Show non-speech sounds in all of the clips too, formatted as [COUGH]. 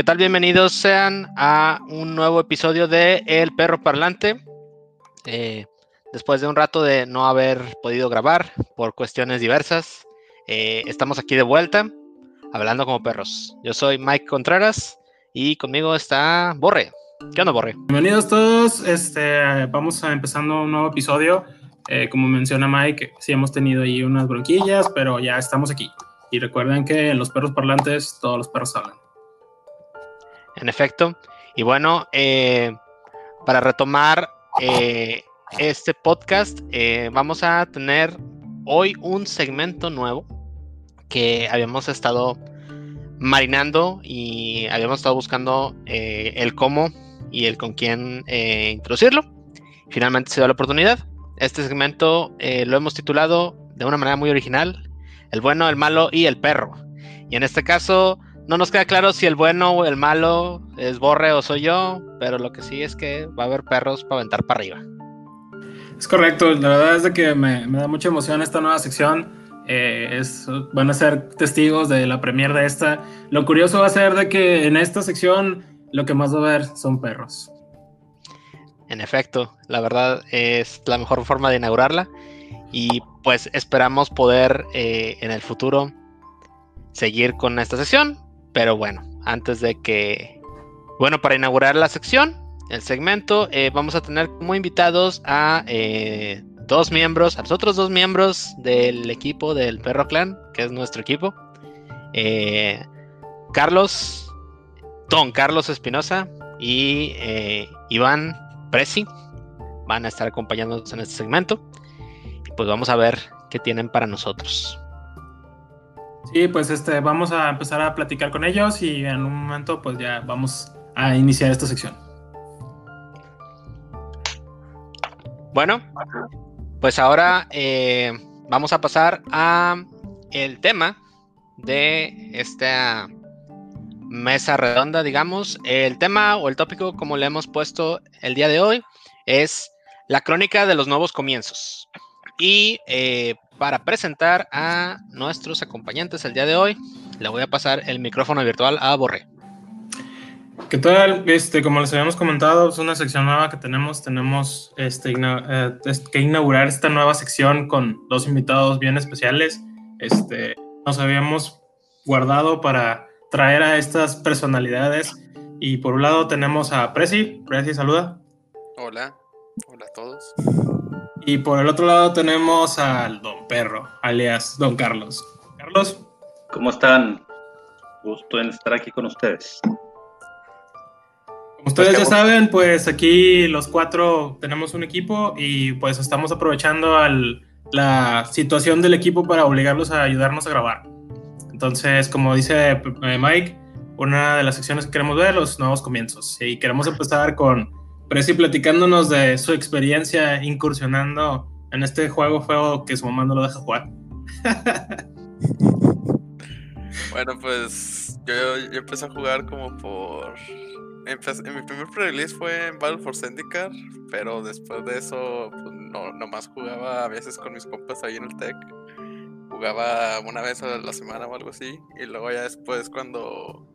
¿Qué tal? Bienvenidos sean a un nuevo episodio de El Perro Parlante. Eh, después de un rato de no haber podido grabar por cuestiones diversas, eh, estamos aquí de vuelta, hablando como perros. Yo soy Mike Contreras y conmigo está Borre. ¿Qué onda, Borre? Bienvenidos todos. Este, vamos a empezando un nuevo episodio. Eh, como menciona Mike, sí hemos tenido ahí unas bronquillas, pero ya estamos aquí. Y recuerden que en los perros parlantes todos los perros hablan. En efecto. Y bueno, eh, para retomar eh, este podcast, eh, vamos a tener hoy un segmento nuevo que habíamos estado marinando y habíamos estado buscando el cómo y el con quién introducirlo. Finalmente se dio la oportunidad. Este segmento lo hemos titulado de una manera muy original, El bueno, el malo y el perro. Y en este caso no nos queda claro si el bueno o el malo es Borre o soy yo, pero lo que sí es que va a haber perros para aventar para arriba. Es correcto, la verdad es de que me, da mucha emoción esta nueva sección. Eh, es, van a ser testigos de la premier de esta. Lo curioso va a ser de que en esta sección lo que más va a ver son perros. En efecto, la verdad es la mejor forma de inaugurarla y pues esperamos poder eh, en el futuro seguir con esta sesión. Pero bueno, antes de que... Bueno, para inaugurar la sección, el segmento, eh, vamos a tener como invitados a eh, dos miembros, a los otros dos miembros del equipo del Perro Clan, que es nuestro equipo. Eh, Carlos, Don Carlos Espinosa y Iván Presi van a estar acompañándonos en este segmento. Y pues vamos a ver qué tienen para nosotros. Sí, pues este, vamos a empezar a platicar con ellos y en un momento pues ya vamos a iniciar esta sección. Bueno, pues ahora eh, vamos a pasar a el tema de esta mesa redonda, digamos. El tema o el tópico, como le hemos puesto el día de hoy, es la crónica de los nuevos comienzos. Y eh, para presentar a nuestros acompañantes el día de hoy, le voy a pasar el micrófono virtual a Borre. ¿Qué tal? Este, como les habíamos comentado, es una sección nueva que tenemos. Tenemos este, eh, que inaugurar esta nueva sección con dos invitados bien especiales. Este, nos habíamos guardado para traer a estas personalidades. Y por un lado tenemos a Prezi. Prezi, saluda. Hola, hola a todos. Y por el otro lado tenemos al Don Perro, alias Don Carlos. Carlos. ¿Cómo están? Gusto en estar aquí con ustedes. Como ustedes ya saben, pues aquí los cuatro tenemos un equipo y pues estamos aprovechando la situación del equipo para obligarlos a ayudarnos a grabar. Entonces, como dice eh, Mike, una de las secciones que queremos ver, los nuevos comienzos. Y queremos empezar con pero sí, platicándonos de su experiencia incursionando en este juego, juego que su mamá no lo deja jugar. [LAUGHS] bueno, pues yo, empecé a jugar como por... en mi primer pre-release fue en Battle for Syndicate, pero después de eso pues, no, nomás jugaba a veces con mis compas ahí en el tech. Jugaba una vez a la semana o algo así, y luego ya después cuando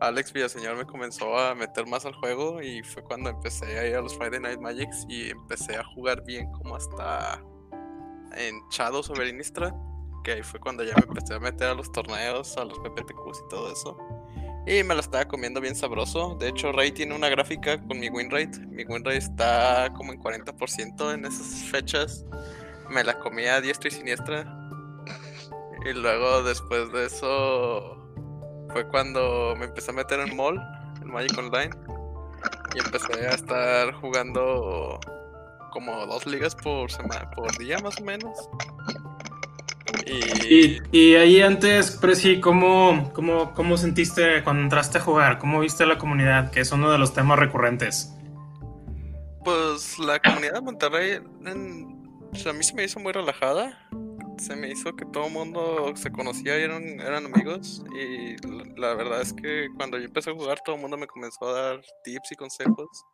Alex Villaseñor me comenzó a meter más al juego y fue cuando empecé a ir a los Friday Night Magics y empecé a jugar bien como hasta en Shadows Innistrad, que ahí fue cuando ya me empecé a meter a los torneos, a los PPTQs y todo eso. Y me lo estaba comiendo bien sabroso. De hecho, Ray tiene una gráfica con mi win rate. Mi win rate está como en 40% en esas fechas. Me la comía a diestra y siniestra. Y luego después de eso fue cuando me empecé a meter en Mall, en Magic Online, y empecé a estar jugando como dos ligas por semana, por día más o menos. Y, y, ahí antes, Presi, ¿cómo, cómo, ¿cómo sentiste cuando entraste a jugar? ¿Cómo viste la comunidad? Que es uno de los temas recurrentes. Pues la comunidad de Monterrey a mí se me hizo muy relajada se me hizo que todo el mundo se conocía y eran, eran amigos. Y la, verdad es que cuando yo empecé a jugar, todo el mundo me comenzó a dar tips y consejos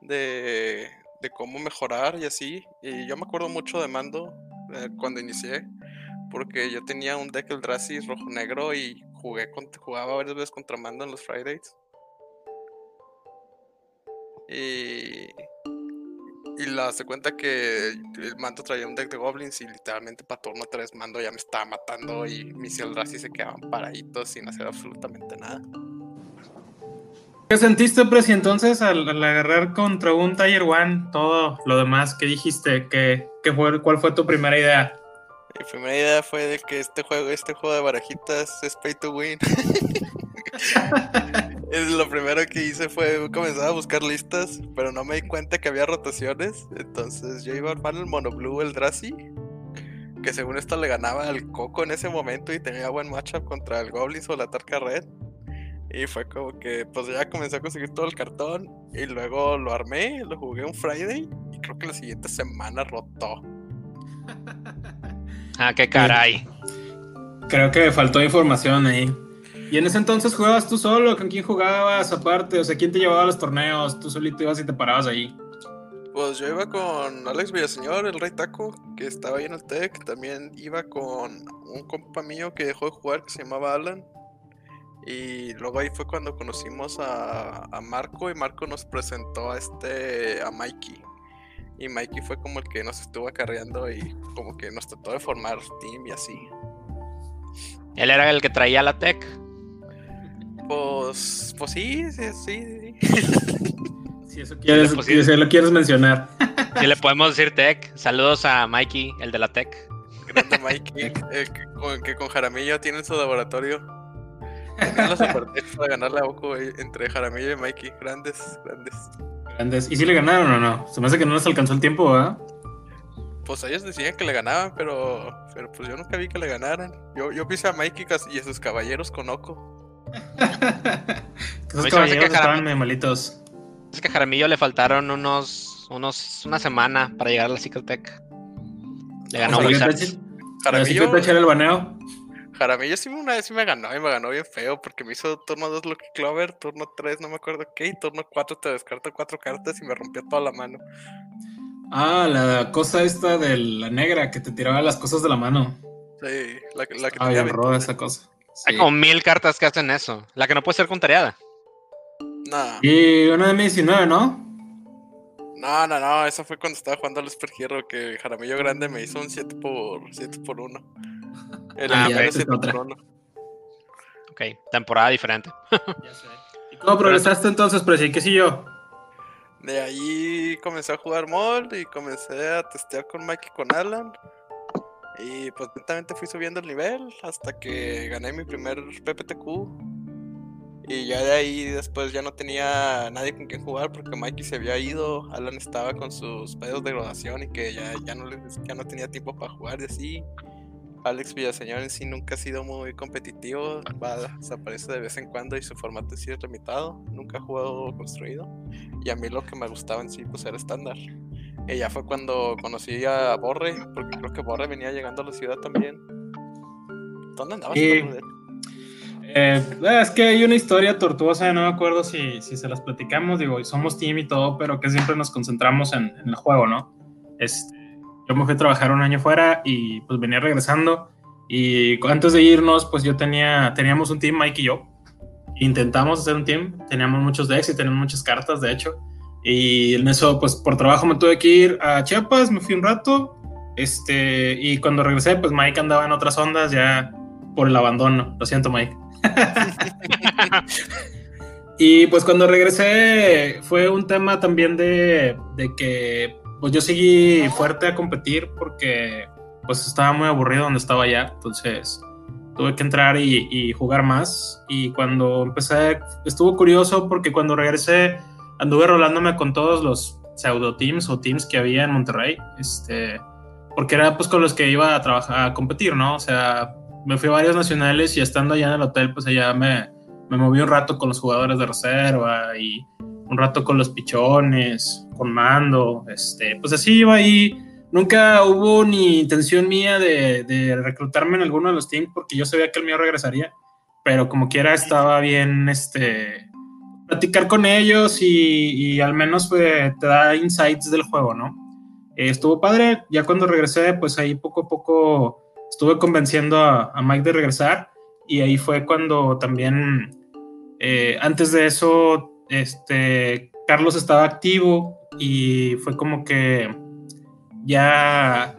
de, de cómo mejorar y así. Y yo me acuerdo mucho de Mando eh, cuando inicié, porque yo tenía un deck Eldrazi rojo-negro y jugué jugaba varias veces contra Mando en los Fridays. Y, y la se cuenta que el Mando traía un deck de goblins y literalmente para turno 3 Mando ya me estaba matando y mis Eldrazi se quedaban paraditos sin hacer absolutamente nada. ¿Qué sentiste, Presi, entonces al, agarrar contra un Tiger One todo lo demás que dijiste? ¿Qué, fue, ¿Cuál fue tu primera idea? Mi primera idea fue de que este juego, este juego de barajitas es pay to win. [LAUGHS] [LAUGHS] lo primero que hice fue comenzar a buscar listas, pero no me di cuenta que había rotaciones. Entonces yo iba a armar el Mono Blue, el Drazi, que según esto le ganaba al Coco en ese momento y tenía buen matchup contra el Goblins o la Tarka Red. Y fue como que, pues ya comencé a conseguir todo el cartón. Y luego lo armé, lo jugué un Friday. Y creo que la siguiente semana rotó. [LAUGHS] Ah, qué caray. Creo que faltó información ahí. ¿Y en ese entonces jugabas tú solo? ¿Con quién jugabas aparte? O sea, ¿quién te llevaba a los torneos? ¿Tú solito ibas y te parabas ahí? Pues yo iba con Alex Villaseñor, el Rey Taco, que estaba ahí en el TEC. También iba con un compa mío que dejó de jugar, que se llamaba Alan. Y luego ahí fue cuando conocimos a, Marco y Marco nos presentó a este a Mikey. Y Mikey fue como el que nos estuvo acarreando y como que nos trató de formar team y así. ¿Él era el que traía la tech? Pues, pues sí, sí, sí. [LAUGHS] si eso quieres, si lo quieres mencionar. [LAUGHS] Si le podemos decir tech. Saludos a Mikey, el de la tech. Grande [LAUGHS] Mikey, que, que con Jaramillo tiene su laboratorio para ganarle a Oco entre Jaramillo y Mikey. Grandes, grandes. Grandes. ¿Y si le ganaron o no? Se me hace que no les alcanzó el tiempo, ¿verdad? Pues ellos decían que le ganaban, pero, pero pues yo nunca vi que le ganaran. Yo, yo pise a Mikey y a sus caballeros con Oco. [LAUGHS] Esos caballeros que estaban malitos. Es que a Jaramillo le faltaron unos, unos, una semana para llegar a la Secret Tech. Le ganó Wizards. Jaramillo. echar el baneo? Jaramillo sí una vez sí me ganó y me ganó bien feo porque me hizo turno 2 Lucky Clover, turno 3 no me acuerdo qué, y turno 4 te descarto 4 cartas y me rompió toda la mano. Ah, la cosa esta de la negra que te tiraba las cosas de la mano. Sí, la, la que ah, tenía esa cosa. Hay como mil cartas que hacen eso. La que no puede ser contrariada. No. Y una de 19, ¿no? No, no, no, eso fue cuando estaba jugando al Super Hero que Jaramillo Grande me hizo un 7 por 7 por 1. El ah, Ok, temporada diferente. [LAUGHS] ya sé. ¿Y cómo progresaste entonces, Presi? ¿Qué sí yo? De ahí comencé a jugar mod y comencé a testear con Mike y con Alan. Y pues lentamente fui subiendo el nivel hasta que gané mi primer PPTQ. Y ya de ahí después ya no tenía nadie con quien jugar porque Mikey se había ido, Alan estaba con sus pedos de graduación y que ya, ya, no, ya no tenía tiempo para jugar y así. Alex Villaseñor en sí nunca ha sido muy competitivo, va, desaparece de vez en cuando y su formato sí es limitado, nunca ha jugado construido. Y a mí lo que me gustaba en sí pues era estándar. Y ya fue cuando conocí a Borre, porque creo que Borre venía llegando a la ciudad también. ¿Dónde andabas? Eh, es que hay una historia tortuosa, no me acuerdo si, si se las platicamos, digo, somos team y todo, pero que siempre nos concentramos en, en el juego, ¿no? Este, yo me fui a trabajar un año fuera y pues venía regresando y antes de irnos pues yo tenía, teníamos un team, Mike y yo. Intentamos hacer un team, teníamos muchos decks y teníamos muchas cartas de hecho. Y en eso pues por trabajo me tuve que ir a Chiapas, me fui un rato. Este, y cuando regresé pues Mike andaba en otras ondas ya por el abandono. Lo siento Mike. [LAUGHS] y pues cuando regresé fue un tema también de, de que pues yo seguí fuerte a competir porque pues estaba muy aburrido donde estaba ya, entonces tuve que entrar y, jugar más y cuando empecé estuvo curioso porque cuando regresé anduve rolándome con todos los pseudo teams o teams que había en Monterrey, este, porque era pues con los que iba a trabajar, a competir, ¿no? O sea, me fui a varios nacionales y estando allá en el hotel, pues allá me, me moví un rato con los jugadores de reserva y un rato con los pichones, con mando, este, pues así iba ahí. Nunca hubo ni intención mía de, reclutarme en alguno de los teams porque yo sabía que el mío regresaría, pero como quiera estaba bien, este, platicar con ellos y, al menos te da insights del juego, ¿no? estuvo padre, ya cuando regresé, pues ahí poco a poco estuve convenciendo a, a Mike de regresar y ahí fue cuando también, eh, antes de eso, este, Carlos estaba activo y fue como que ya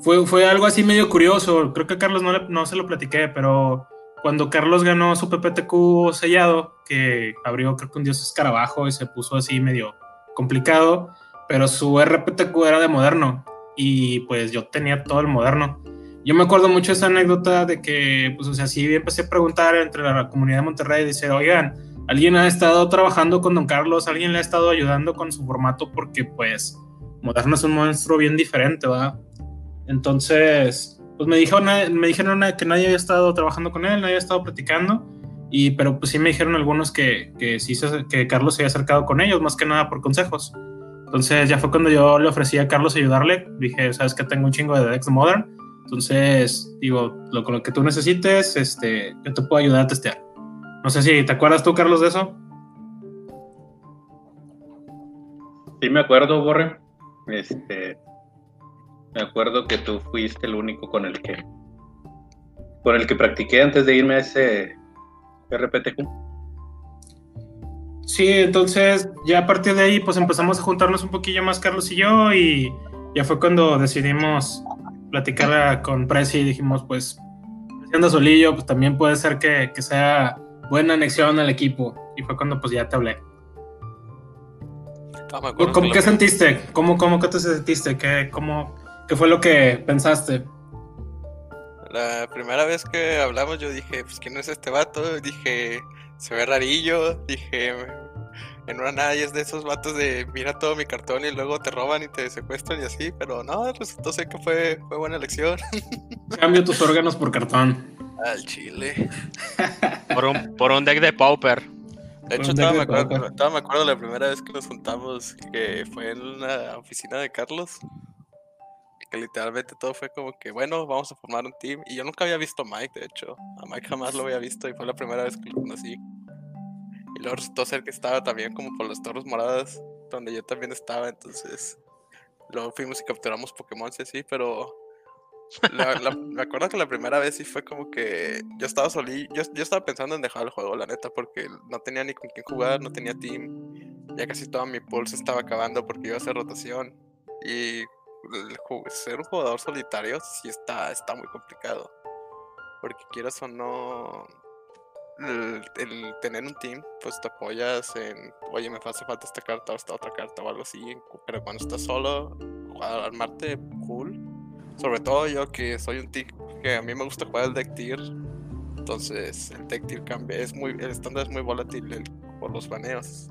fue, fue algo así medio curioso. Creo que a Carlos no, no se lo platiqué, pero cuando Carlos ganó su PPTQ sellado, que abrió creo que un dios escarabajo y se puso así medio complicado, pero su RPTQ era de moderno y pues yo tenía todo el moderno. Yo me acuerdo mucho esa anécdota de que, pues, o sea, sí empecé a preguntar entre la comunidad de Monterrey, dice, oigan, ¿alguien ha estado trabajando con Don Carlos? ¿Alguien le ha estado ayudando con su formato? Porque, pues, Moderno es un monstruo bien diferente, ¿verdad? Entonces, pues me dijeron, me dijeron que nadie había estado trabajando con él, nadie había estado platicando, y, pero pues sí me dijeron algunos que, que sí que Carlos se había acercado con ellos, más que nada por consejos. Entonces ya fue cuando yo le ofrecí a Carlos ayudarle. Dije, sabes que tengo un chingo de Dex Modern. Entonces, digo, lo, con lo que tú necesites, este, yo te puedo ayudar a testear. No sé si te acuerdas tú, Carlos, de eso. Sí, me acuerdo, Borre. Este, me acuerdo que tú fuiste el único con el que con el que practiqué antes de irme a ese RPTQ. Sí, entonces ya a partir de ahí pues empezamos a juntarnos un poquillo más Carlos y yo y ya fue cuando decidimos platicar con Prezi y dijimos pues siendo solillo pues también puede ser que, sea buena anexión al equipo y fue cuando pues ya te hablé. ¿Cómo, ¿Qué sentiste? ¿Cómo, cómo que te sentiste? ¿Qué, cómo, ¿Qué fue lo que pensaste? La primera vez que hablamos yo dije, pues ¿quién es este vato? Dije, se ve rarillo, dije, en una nadie es de esos vatos de mira todo mi cartón y luego te roban y te secuestran y así, pero no, resultó ser que fue, fue buena elección. [LAUGHS] Cambio tus órganos por cartón. Al chile. [LAUGHS] por, un, por un deck de Pauper. De hecho, todavía me, acuerdo, me acuerdo la primera vez que nos juntamos, que fue en la oficina de Carlos. Que literalmente todo fue como que, bueno, vamos a formar un team. Y yo nunca había visto a Mike, de hecho. A Mike jamás lo había visto y fue la primera vez que lo conocí. Y luego resultó ser que estaba también como por las Torres Moradas, donde yo también estaba. Entonces, luego fuimos y capturamos Pokémon, sí, sí, pero me acuerdo que la primera vez sí fue como que yo estaba solí, yo, yo, estaba pensando en dejar el juego, la neta, porque no tenía ni con quién jugar, no tenía team, ya casi toda mi pulse estaba acabando porque iba a hacer rotación y ser un jugador solitario sí está, está muy complicado, porque quieras o no, el, tener un team, pues te apoyas en, oye, me hace falta esta carta o esta otra carta o algo así, pero cuando estás solo, armarte cool sobre todo yo que soy un tick que a mí me gusta jugar el deck tier. Entonces el deck tier cambia. Es muy, el estándar es muy volátil por los baneos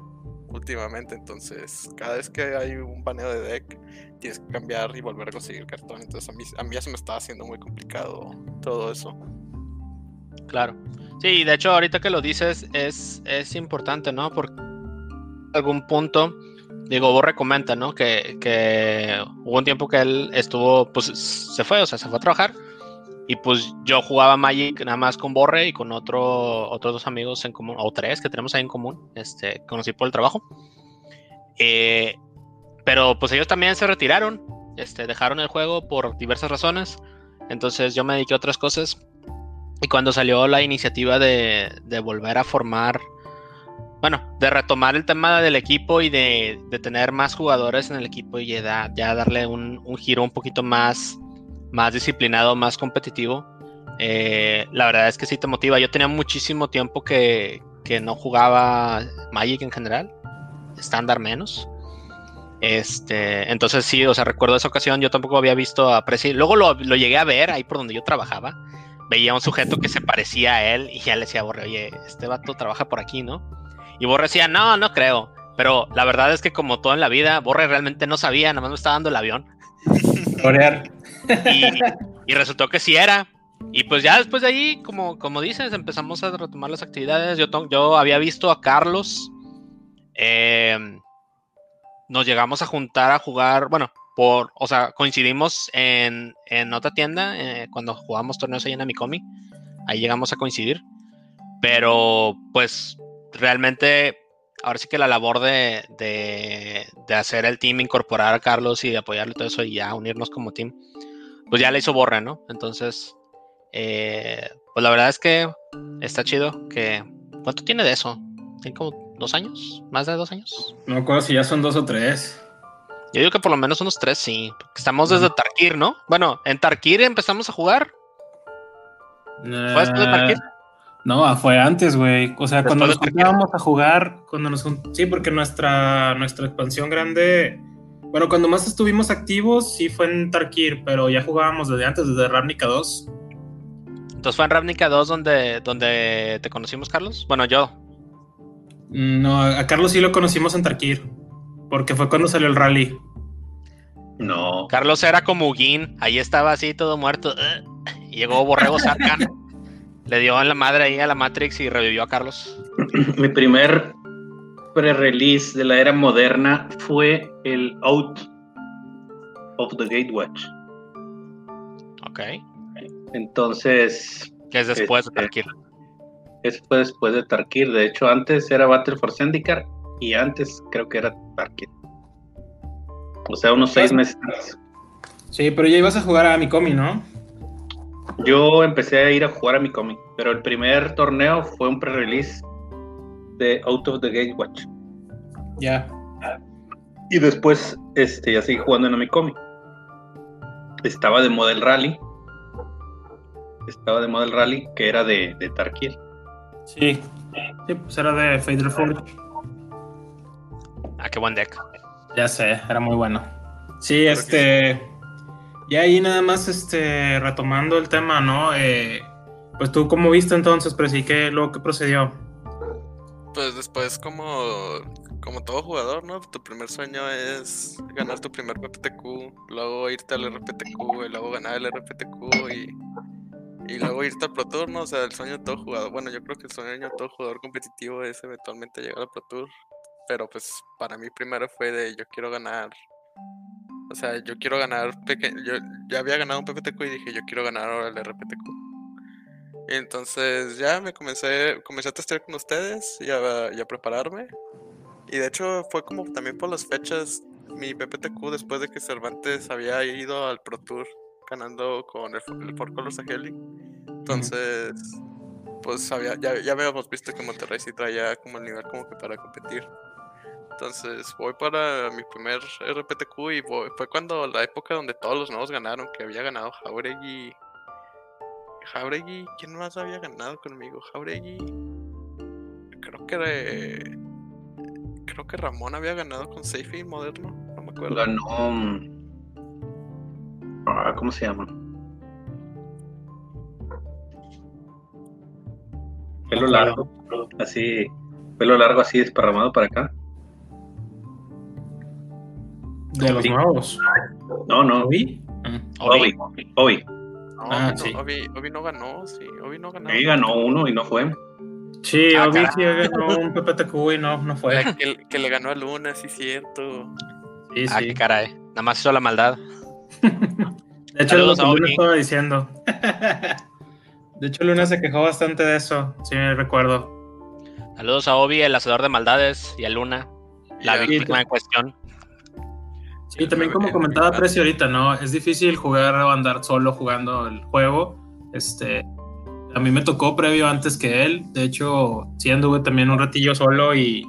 últimamente. Entonces cada vez que hay un baneo de deck tienes que cambiar y volver a conseguir cartón. Entonces a mí, a mí ya se me está haciendo muy complicado todo eso. Claro. Sí, de hecho ahorita que lo dices es, es importante, ¿no? Por algún punto digo, Borre comenta, ¿no? Que, hubo un tiempo que él estuvo, pues se fue, o sea, se fue a trabajar. Y pues yo jugaba Magic nada más con Borre y con otro, otros dos amigos en común, o tres que tenemos ahí en común, este, conocí por el trabajo. Eh, pero pues ellos también se retiraron, este, dejaron el juego por diversas razones. Entonces yo me dediqué a otras cosas. Y cuando salió la iniciativa de, de volver a formar bueno, de retomar el tema del equipo y de, tener más jugadores en el equipo y ya, darle un, giro un poquito más, más disciplinado, más competitivo. Eh, la verdad es que sí te motiva. Yo tenía muchísimo tiempo que, no jugaba Magic en general, estándar menos. Este, entonces sí, o sea, recuerdo esa ocasión, yo tampoco había visto a Presi. Luego lo, lo, llegué a ver ahí por donde yo trabajaba. Veía un sujeto que se parecía a él y ya le decía, oye, este vato trabaja por aquí, ¿no? Y Borre decía, no, no creo. Pero la verdad es que como todo en la vida, Borre realmente no sabía, nada más me estaba dando el avión. Y, resultó que sí era. Y pues ya después de ahí, como, como dices, empezamos a retomar las actividades. Yo, yo había visto a Carlos. Eh, nos llegamos a juntar a jugar, bueno, por, o sea, coincidimos en, otra tienda eh, cuando jugamos torneos ahí en Amicomi. Ahí llegamos a coincidir. Pero pues realmente, ahora sí que la labor de, de, hacer el team, incorporar a Carlos y de apoyarle todo eso y ya unirnos como team, pues ya le hizo Borre, ¿no? Entonces, Eh, pues la verdad es que está chido. Que, ¿Cuánto tiene de eso? ¿Tiene como dos años? ¿Más de dos años? No me acuerdo si ya son dos o tres. Yo digo que por lo menos unos tres, sí. Estamos desde Tarkir, ¿no? Bueno, en Tarkir empezamos a jugar. ¿Fue después de Tarkir? No, fue antes, güey. O sea, cuando nos juntábamos a jugar, cuando nos sí, porque nuestra, nuestra expansión grande, bueno, cuando más estuvimos activos, sí fue en Tarkir, pero ya jugábamos desde antes, desde Ravnica 2. Entonces fue en Ravnica 2 donde, donde te conocimos, Carlos. Bueno, yo. No, a Carlos sí lo conocimos en Tarkir, porque fue cuando salió el rally. No. Carlos era como Ugin, ahí estaba así todo muerto. [LAUGHS] Y llegó Borrego Sarkan. Le dio en la madre ahí a la Matrix y revivió a Carlos. [CLEARS THROAT] Mi primer pre-release de la era moderna fue el Out of the Gatewatch. Ok. Entonces. Que es después de este, Tarkir. Es fue después de Tarkir. De hecho, antes era Battle for Zendikar y antes creo que era Tarkir. O sea, unos seis meses Sí, pero ya ibas a jugar a Mikomi, ¿no? Yo empecé a ir a jugar a mi cómic, pero el primer torneo fue un pre-release de Out of the Gate Watch. Ya. Y después este, ya seguí jugando en mi cómic. Estaba de model rally. Estaba de model rally que era de, de. Sí. Sí, pues era de Fader Ah, qué buen deck. Ya sé, era muy bueno. Sí, este. Y ahí nada más este, retomando el tema, ¿no? Eh, pues tú cómo viste entonces, pero sí que luego que procedió. Pues después como, como todo jugador, ¿no? Tu primer sueño es ganar tu primer PPTQ, luego irte al RPTQ, y luego ganar el RPTQ y, y luego irte al Pro Tour, ¿no? O sea, el sueño de todo jugador, bueno, yo creo que el sueño de todo jugador competitivo es eventualmente llegar al Pro Tour, pero pues para mí primero fue de yo quiero ganar o sea, yo quiero ganar. Yo ya había ganado un PPTQ y dije, yo quiero ganar ahora el RPTQ. Y entonces ya me comencé, comencé a testear con ustedes y a, prepararme. Y de hecho fue como también por las fechas mi PPTQ después de que Cervantes había ido al Pro Tour ganando con el, el Four Colors Entonces, pues había, ya, ya habíamos visto que Monterrey sí traía como el nivel como que para competir. Entonces voy para mi primer RPTQ y fue cuando la época donde todos los nuevos ganaron, que había ganado Jauregui. Jauregui, ¿quién más había ganado conmigo? Jauregui. Creo que creo que Ramón había ganado con Seifi moderno, no me acuerdo. Ganó. Mm, ah, ¿Cómo se llama? Pelo largo, así, pelo largo así desparramado para acá. ¿De los nuevos? No, no. ¿Obi? Obi. Obi. ah, sí. Obi, Obi, no ganó, sí. Obi no ganó. Obi ganó uno y no fue. Sí, ah, Obi sí ganó un PPTQ y no, no fue. Que, que, le ganó a Luna, sí, cierto. Sí, ah, qué caray. Nada más hizo la maldad. de hecho, lo que Luna estaba diciendo. de hecho, Luna se quejó bastante de eso, sí me recuerdo. Saludos a Obi, el hacedor de maldades, y a Luna, la víctima en cuestión. Sí, también como comentaba Precio ahorita, ¿no? Es difícil jugar o andar solo jugando el juego. Este, a mí me tocó previo antes que él. De hecho, sí anduve también un ratillo solo y,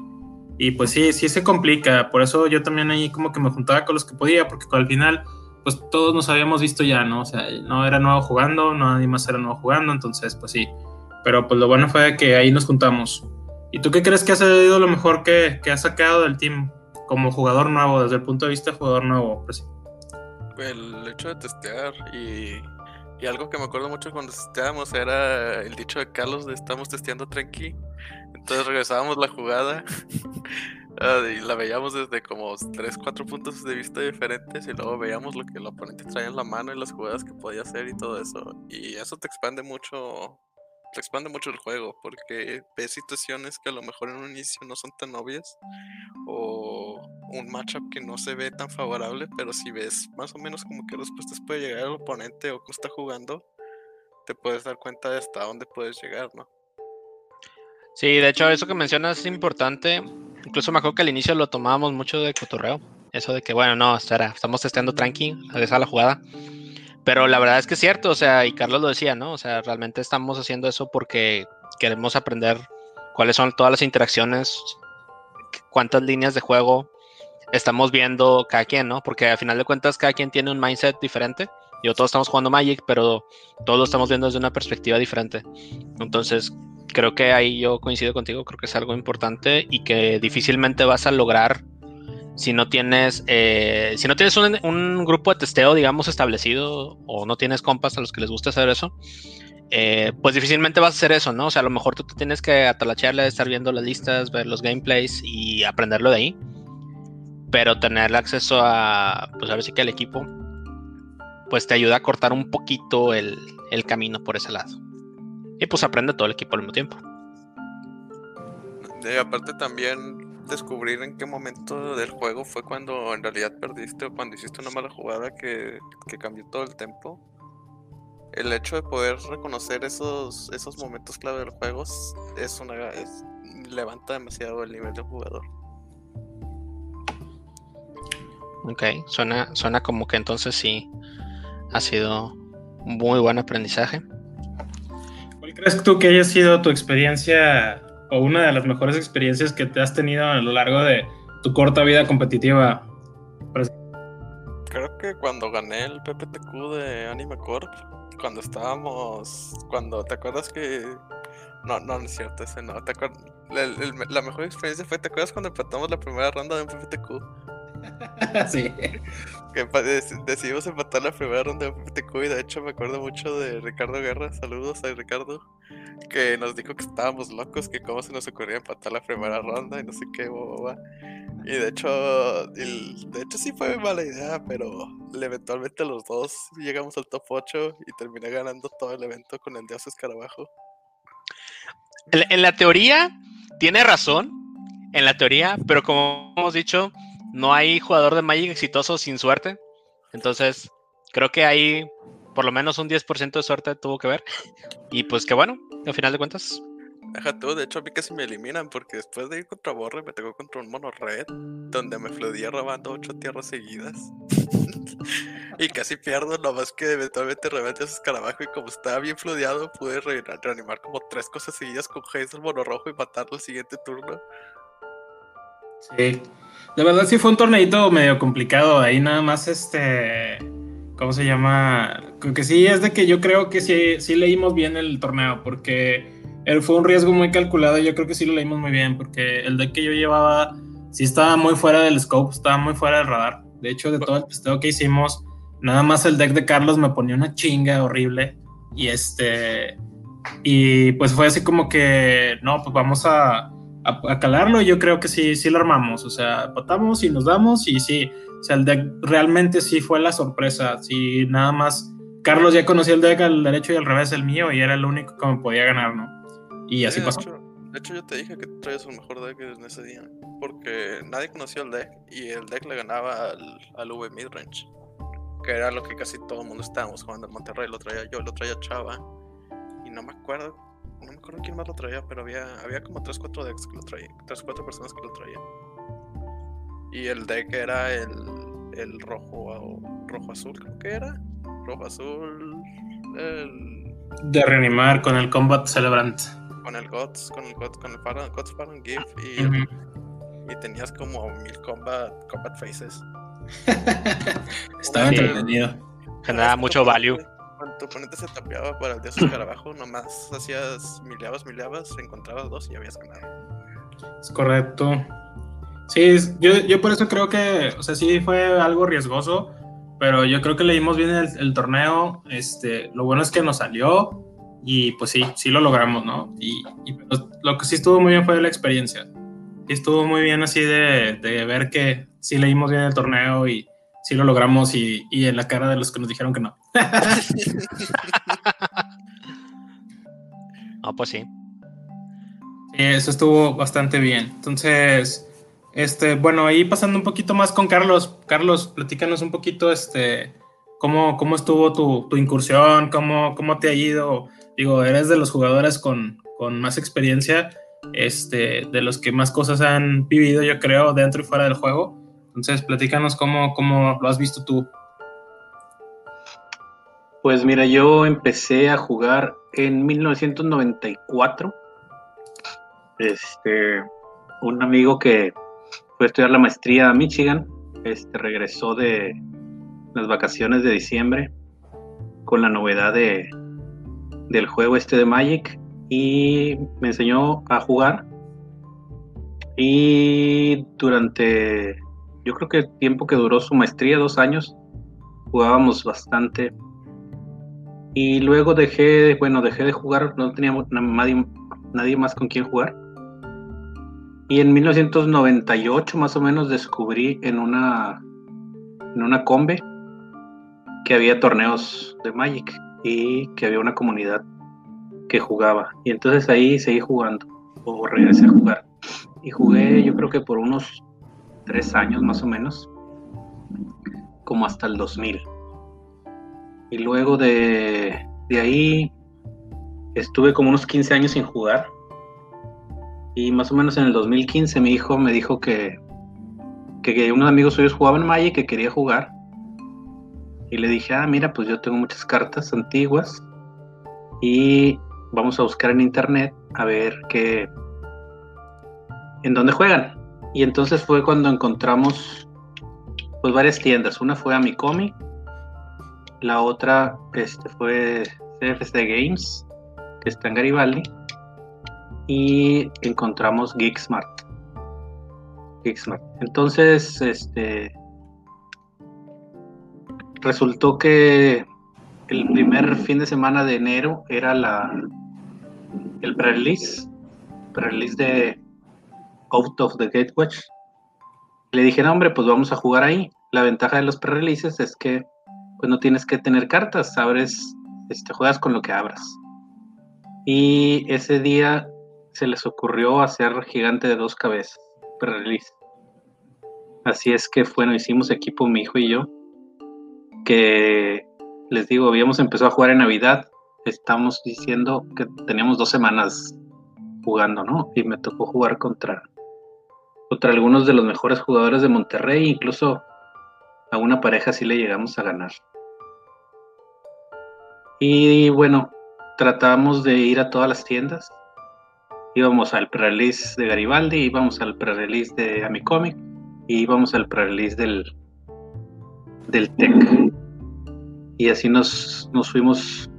y pues sí, sí se complica. Por eso yo también ahí como que me juntaba con los que podía, porque al final, pues todos nos habíamos visto ya, ¿no? O sea, no era nuevo jugando, nadie más era nuevo jugando, entonces pues sí. Pero pues lo bueno fue que ahí nos juntamos. ¿Y tú qué crees que ha sido lo mejor que, que has sacado del team? Como jugador nuevo, desde el punto de vista de jugador nuevo? Pues, el hecho de testear y, y, algo que me acuerdo mucho cuando testeábamos era el dicho de Carlos de estamos testeando tranqui. Entonces regresábamos la jugada [LAUGHS] ah, y la veíamos desde como 3, 4 puntos de vista diferentes y luego veíamos lo que el oponente traía en la mano y las jugadas que podía hacer y todo eso. Y eso te expande mucho te expande mucho el juego porque ves situaciones que a lo mejor en un inicio no son tan obvias o un matchup que no se ve tan favorable, pero si ves más o menos como que respuestas puede llegar el oponente o cómo está jugando, te puedes dar cuenta de hasta dónde puedes llegar, ¿no? Sí, de hecho eso que mencionas es importante. Incluso me acuerdo que al inicio lo tomábamos mucho de cotorreo. Eso de que, bueno, no, espera, estamos testeando tranqui, a la jugada. Pero la verdad es que es cierto, o sea, y Carlos lo decía, ¿no? O sea, realmente estamos haciendo eso porque queremos aprender cuáles son todas las interacciones, cuántas líneas de juego estamos viendo cada quien, ¿no? Porque al final de cuentas cada quien tiene un mindset diferente. Yo todos estamos jugando Magic, pero todos lo estamos viendo desde una perspectiva diferente. Entonces, creo que ahí yo coincido contigo, creo que es algo importante y que difícilmente vas a lograr si no tienes, eh, si no tienes un, grupo de testeo, digamos, establecido o no tienes compas a los que les gusta hacer eso, eh, pues difícilmente vas a hacer eso, ¿no? O sea, a lo mejor tú te tienes que atalachearle, estar viendo las listas, ver los gameplays y aprenderlo de ahí. Pero tener acceso a, pues a ver si que el equipo, pues te ayuda a cortar un poquito el, el camino por ese lado. Y pues aprende todo el equipo al mismo tiempo. Y aparte también descubrir en qué momento del juego fue cuando en realidad perdiste o cuando hiciste una mala jugada que, cambió todo el tempo. El hecho de poder reconocer esos, esos momentos clave del juego es una levanta demasiado el nivel del jugador. Ok, suena, suena como que entonces sí ha sido un muy buen aprendizaje. ¿Cuál crees tú que haya sido tu experiencia o una de las mejores experiencias que te has tenido a lo largo de tu corta vida competitiva? Creo que cuando gané el PPTQ de Anime Corp, cuando estábamos, cuando te acuerdas que no, no, es cierto, ese no. ¿Te la mejor experiencia fue, ¿te acuerdas cuando empatamos la primera ronda de un PPTQ? [LAUGHS] sí. Que decidimos empatar la primera ronda de PPTQ y de hecho me acuerdo mucho de Ricardo Guerra. Saludos a Ricardo que nos dijo que estábamos locos, que cómo se nos ocurría empatar la primera ronda y no sé qué, boba. Y de hecho, de hecho sí fue mala idea, pero eventualmente los dos llegamos al top 8 y terminé ganando todo el evento con el Dios Escarabajo. En, la teoría, tiene razón, en la teoría, pero como hemos dicho, no hay jugador de Magic exitoso sin suerte. Entonces, creo que hay por lo menos un 10% de suerte tuvo que ver. Y pues qué bueno, al final de cuentas. Deja tú, de hecho a mí casi me eliminan porque después de ir contra Borre me tocó contra un mono red donde me fludía robando ocho tierras seguidas. [LAUGHS] y casi pierdo, nomás que eventualmente reventé ese escarabajo y como estaba bien fludeado pude reanimar como tres cosas seguidas con Hazel mono rojo y matarlo el siguiente turno. Sí, de verdad sí fue un torneito medio complicado, ahí nada más este ¿Cómo se llama? Que sí, es de que yo creo que sí, sí leímos bien el torneo, porque él fue un riesgo muy calculado y yo creo que sí lo leímos muy bien, porque el deck que yo llevaba sí estaba muy fuera del scope, estaba muy fuera del radar. De hecho, de todo el testeo que hicimos, nada más el deck de Carlos me ponía una chinga horrible. Y este. Y pues fue así como que, no, pues vamos a, a, calarlo. Y yo creo que sí, sí lo armamos. O sea, patamos y nos damos y sí o sea, el deck realmente sí fue la sorpresa. Si nada más Carlos ya conocía el deck al derecho y al revés el mío y era el único que me podía ganar, ¿no? Y así pasó. de hecho, yo te dije que traías un mejor deck en ese día. Porque nadie conocía el deck y el deck le ganaba al, al V midrange. Que era lo que casi todo el mundo estábamos jugando en Monterrey. Lo traía yo, lo traía Chava. Y no me acuerdo no me acuerdo quién más lo traía, pero había, había como 3-4 decks que lo traían, 3-4 personas que lo traían. Y el deck era el, el rojo, rojo azul, creo que era. Rojo azul. El... De reanimar con el Combat Celebrant. Con el GOTS, con el GOTS, con el GOTS Baron Gift. Y, y tenías como mil combat, combat faces. [LAUGHS] Estaba entretenido. Generaba mucho value. Cuando tu oponente se tapeaba para el dios [CLEARS THROAT] escarabajo, nomás hacías mileabas, mileabas, encontrabas dos y habías ganado. Es correcto. Sí, yo, yo por eso creo que, o sea, sí fue algo riesgoso, pero yo creo que leímos bien el, torneo. Este, lo bueno es que nos salió y pues sí, sí lo logramos, ¿no? Y, pues, lo que sí estuvo muy bien fue la experiencia. Sí estuvo muy bien así de, de, ver que sí leímos bien el torneo y sí lo logramos y, y en la cara de los que nos dijeron que no. Ah, pues sí. Eso estuvo bastante bien. Entonces, este, bueno, ahí pasando un poquito más con Carlos. Carlos, platícanos un poquito, este, cómo, cómo estuvo tu, incursión, cómo, cómo te ha ido. Digo, eres de los jugadores con, más experiencia, este, de los que más cosas han vivido, yo creo, dentro y fuera del juego. Entonces, platícanos cómo, cómo lo has visto tú. Pues mira, yo empecé a jugar en 1994. Este, un amigo que fue a estudiar la maestría a Michigan, este, regresó de las vacaciones de diciembre con la novedad de, del juego este de Magic y me enseñó a jugar. Y durante, yo creo que el tiempo que duró su maestría, dos años, jugábamos bastante. Y luego dejé, bueno, dejé de jugar, no teníamos nadie, nadie más con quien jugar. Y en 1998 más o menos descubrí en una, en una combe que había torneos de Magic y que había una comunidad que jugaba. Y entonces ahí seguí jugando, o regresé a jugar. Y jugué yo creo que por unos tres años más o menos, como hasta el 2000. Y luego de, de ahí estuve como unos 15 años sin jugar. Y más o menos en el 2015 mi hijo me dijo que, que, unos amigos suyos jugaban Magic y que quería jugar. Y le dije, ah, mira, pues yo tengo muchas cartas antiguas y vamos a buscar en internet a ver qué, en dónde juegan. Y entonces fue cuando encontramos pues varias tiendas. Una fue Amicomi, la otra este, fue CFC Games, que está en Garibaldi, y encontramos Geeksmart. Geeksmart. Entonces, este resultó que el primer fin de semana de enero era la el pre-release, pre-release de Out of the Gatewatch. Le dije, hombre, pues vamos a jugar ahí. La ventaja de los pre-releases es que pues no tienes que tener cartas, abres, este, juegas con lo que abras. Y ese día se les ocurrió hacer gigante de dos cabezas, pre-release. Así es que, bueno, hicimos equipo mi hijo y yo que les digo, habíamos empezado a jugar en Navidad, estamos diciendo que teníamos dos semanas jugando, ¿no? Y me tocó jugar contra, contra algunos de los mejores jugadores de Monterrey, incluso a una pareja sí le llegamos a ganar. Y bueno, tratamos de ir a todas las tiendas. Íbamos al pre-release de Garibaldi, íbamos al pre-release de Amicomic y íbamos al pre-release del, del TEC y así nos, nos fuimos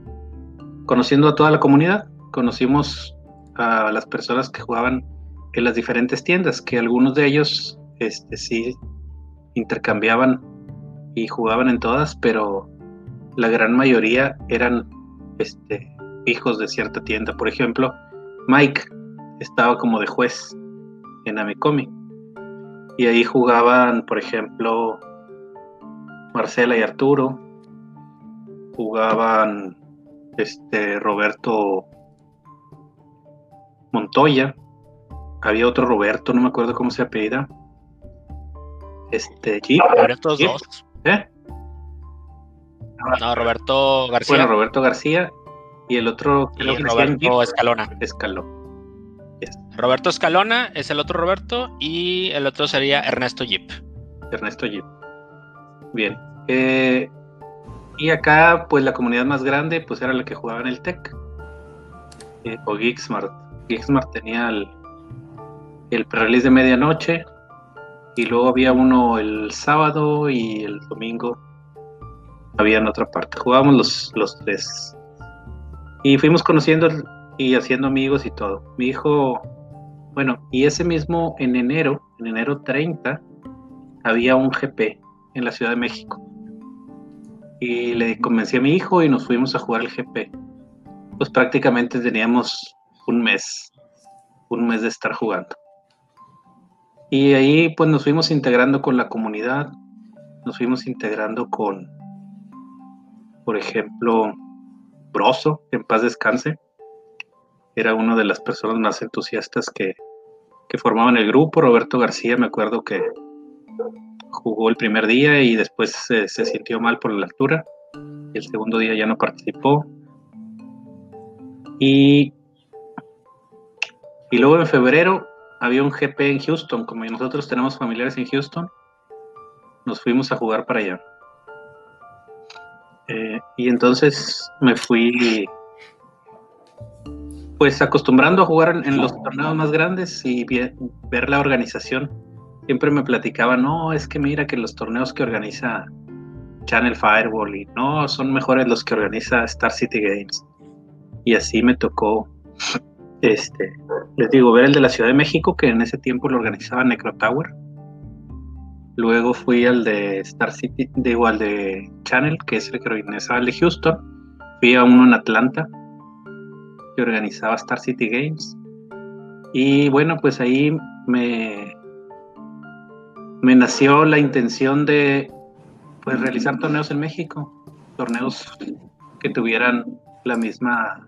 conociendo a toda la comunidad, conocimos a las personas que jugaban en las diferentes tiendas, que algunos de ellos este, sí intercambiaban y jugaban en todas, pero la gran mayoría eran este, hijos de cierta tienda. Por ejemplo, Mike estaba como de juez en Amicomi. Y ahí jugaban, por ejemplo, Marcela y Arturo, jugaban este Roberto Montoya, había otro Roberto, no me acuerdo cómo se apellida. Este, Jeep. Roberto dos. ¿Eh? No, Roberto García. Bueno, Roberto García y el otro y Roberto Escalona. Escaló. Roberto Escalona es el otro Roberto y el otro sería Ernesto Jeep. Ernesto Jeep. Bien. Eh, y acá, pues la comunidad más grande, pues era la que jugaba en el Tech. Eh, o Geeksmart. Geeksmart tenía el, el pre-release de medianoche. Y luego había uno el sábado y el domingo había en otra parte. Jugábamos los, los tres. Y fuimos conociendo y haciendo amigos y todo. Mi hijo, bueno, y ese mismo en enero, en enero 30, había un GP en la Ciudad de México y le convencí a mi hijo y nos fuimos a jugar el GP. Pues prácticamente teníamos un mes, un mes de estar jugando. Y ahí pues nos fuimos integrando con la comunidad, nos fuimos integrando con, por ejemplo, Broso, en paz descanse. Era una de las personas más entusiastas que, que formaban el grupo. Roberto García, me acuerdo que jugó el primer día y después se, sintió mal por la altura. El segundo día ya no participó. Y, y luego en febrero había un GP en Houston. Como nosotros tenemos familiares en Houston, nos fuimos a jugar para allá. Eh, Y entonces me fui pues acostumbrando a jugar en, los torneos más grandes y ver la organización. Siempre me platicaba, no, es que mira que los torneos que organiza Channel Fireball y no, son mejores los que organiza Star City Games. Y así me tocó, este, les digo, ver el de la Ciudad de México, que en ese tiempo lo organizaba Necro Tower. Luego fui al de Star City, digo, al de Channel, que es el que organizaba el de Houston. Fui a uno en Atlanta, que organizaba Star City Games. Y bueno, pues ahí me, me nació la intención de pues, realizar torneos en México, torneos que tuvieran la misma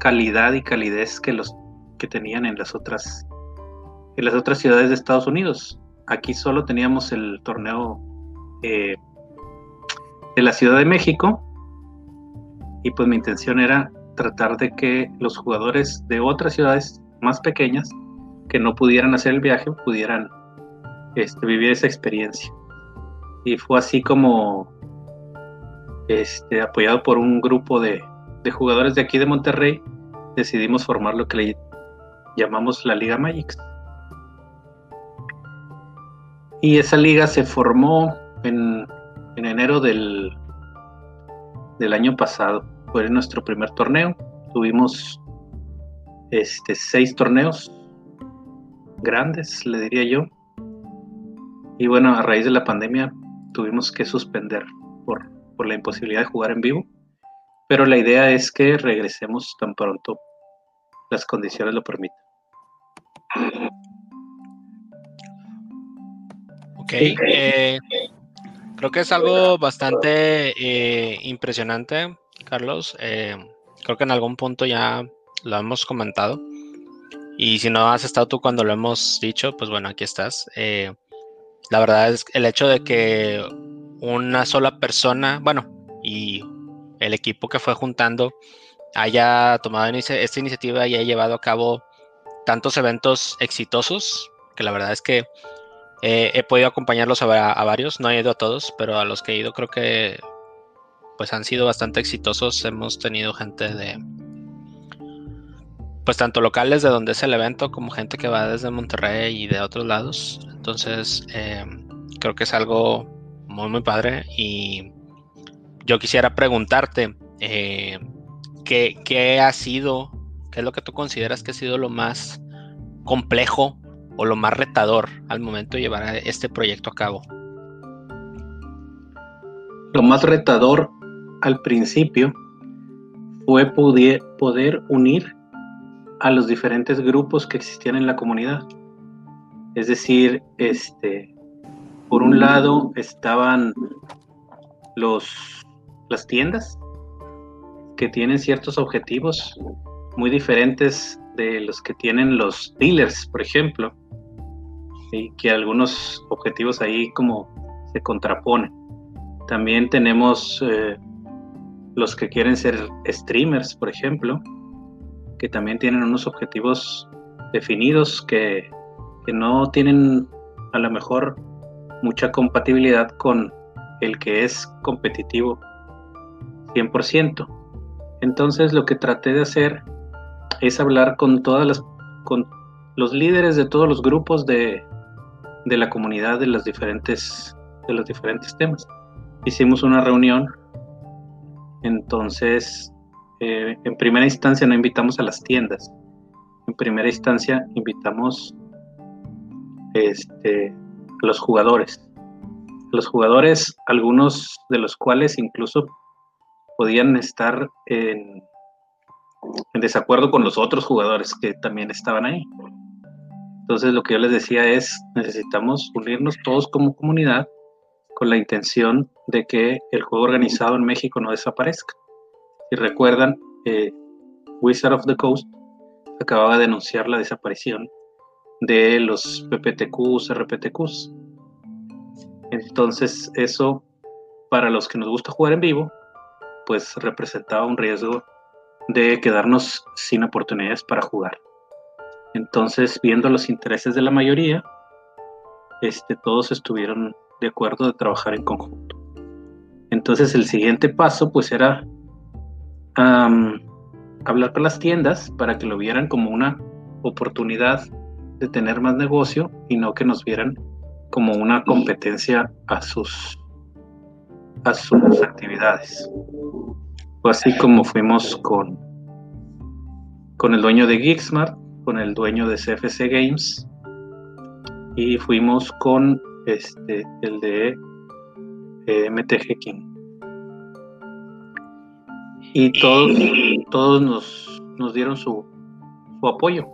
calidad y calidez que los que tenían en las otras en las otras ciudades de Estados Unidos. Aquí solo teníamos el torneo eh, de la Ciudad de México y pues mi intención era tratar de que los jugadores de otras ciudades más pequeñas que no pudieran hacer el viaje pudieran este, vivir esa experiencia. Y fue así como, este, apoyado por un grupo de, jugadores de aquí de Monterrey, decidimos formar lo que le llamamos la Liga Magic. Y esa liga se formó en, en enero del, del año pasado fue nuestro primer torneo. Tuvimos este, seis torneos grandes, le diría yo. Y bueno, a raíz de la pandemia tuvimos que suspender por, por la imposibilidad de jugar en vivo. Pero la idea es que regresemos tan pronto las condiciones lo permitan. Ok, eh, creo que es algo bastante eh, impresionante Carlos. Eh, creo que en algún punto ya lo hemos comentado. Y si no has estado tú cuando lo hemos dicho, pues bueno, aquí estás. La verdad es el hecho de que una sola persona, bueno, y el equipo que fue juntando haya tomado esta iniciativa y haya llevado a cabo tantos eventos exitosos, que la verdad es que eh, he podido acompañarlos a, varios, no he ido a todos, pero a los que he ido creo que pues han sido bastante exitosos. Hemos tenido gente de, pues tanto locales de donde es el evento como gente que va desde Monterrey y de otros lados. Entonces, em, creo que es algo muy, muy padre. Y yo quisiera preguntarte, eh, ¿qué, ¿qué ha sido, qué es lo que tú consideras que ha sido lo más complejo o lo más retador al momento de llevar este proyecto a cabo? Lo más retador al principio fue poder, unir a los diferentes grupos que existían en la comunidad. Es decir, este, por un lado estaban los, las tiendas que tienen ciertos objetivos muy diferentes de los que tienen los dealers, por ejemplo, y que algunos objetivos ahí como se contraponen. También tenemos eh, los que quieren ser streamers, por ejemplo, que también tienen unos objetivos definidos que, no tienen a lo mejor mucha compatibilidad con el que es competitivo 100%. Entonces lo que traté de hacer es hablar con todas las con los líderes de todos los grupos de, de la comunidad de los diferentes de los diferentes temas. Hicimos una reunión entonces, eh, en primera instancia no invitamos a las tiendas. En primera instancia invitamos este, a los jugadores. Los jugadores, algunos de los cuales incluso podían estar en, en desacuerdo con los otros jugadores que también estaban ahí. Entonces lo que yo les decía es, necesitamos unirnos todos como comunidad con la intención de que el juego organizado en México no desaparezca. Si recuerdan, eh, Wizard of the Coast acababa de anunciar la desaparición de los PPTQs, RPTQs. Entonces eso, para los que nos gusta jugar en vivo, pues representaba un riesgo de quedarnos sin oportunidades para jugar. Entonces, viendo los intereses de la mayoría, este, todos estuvieron de acuerdo de trabajar en conjunto. Entonces el siguiente paso pues era hablar con las tiendas para que lo vieran como una oportunidad de tener más negocio y no que nos vieran como una competencia a sus a sus actividades. Fue así como fuimos con con el dueño de Geeksmart, con el dueño de CFC Games y fuimos con este el de eh, MTG King. Y todos, [LAUGHS] todos nos, nos dieron su, su apoyo.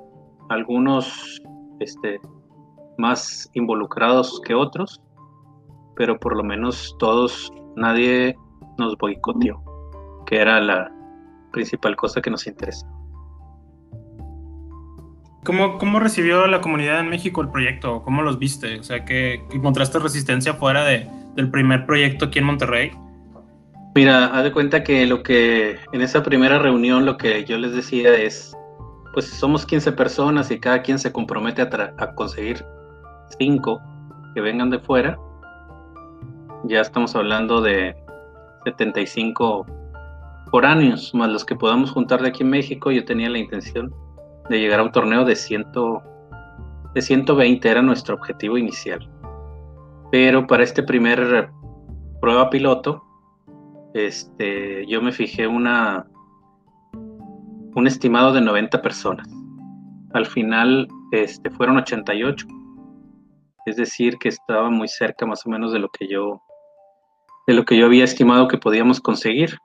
Algunos este, más involucrados que otros, pero por lo menos todos, nadie nos boicoteó, que era la principal cosa que nos interesa. ¿Cómo, ¿Cómo, recibió la comunidad en México el proyecto? ¿Cómo los viste? O sea, que encontraste resistencia fuera de, del primer proyecto aquí en Monterrey? Mira, haz de cuenta que lo que en esa primera reunión lo que yo les decía es, pues somos 15 personas y cada quien se compromete a, a conseguir 5 que vengan de fuera. Ya estamos hablando de 75 por años, más los que podamos juntar de aquí en México. Yo tenía la intención de llegar a un torneo de, 100, de 120, era nuestro objetivo inicial. Pero para este primer prueba piloto, este, yo me fijé una, un estimado de 90 personas. Al final este, fueron 88. Es decir, que estaba muy cerca más o menos de lo que yo de lo que yo había estimado que podíamos conseguir.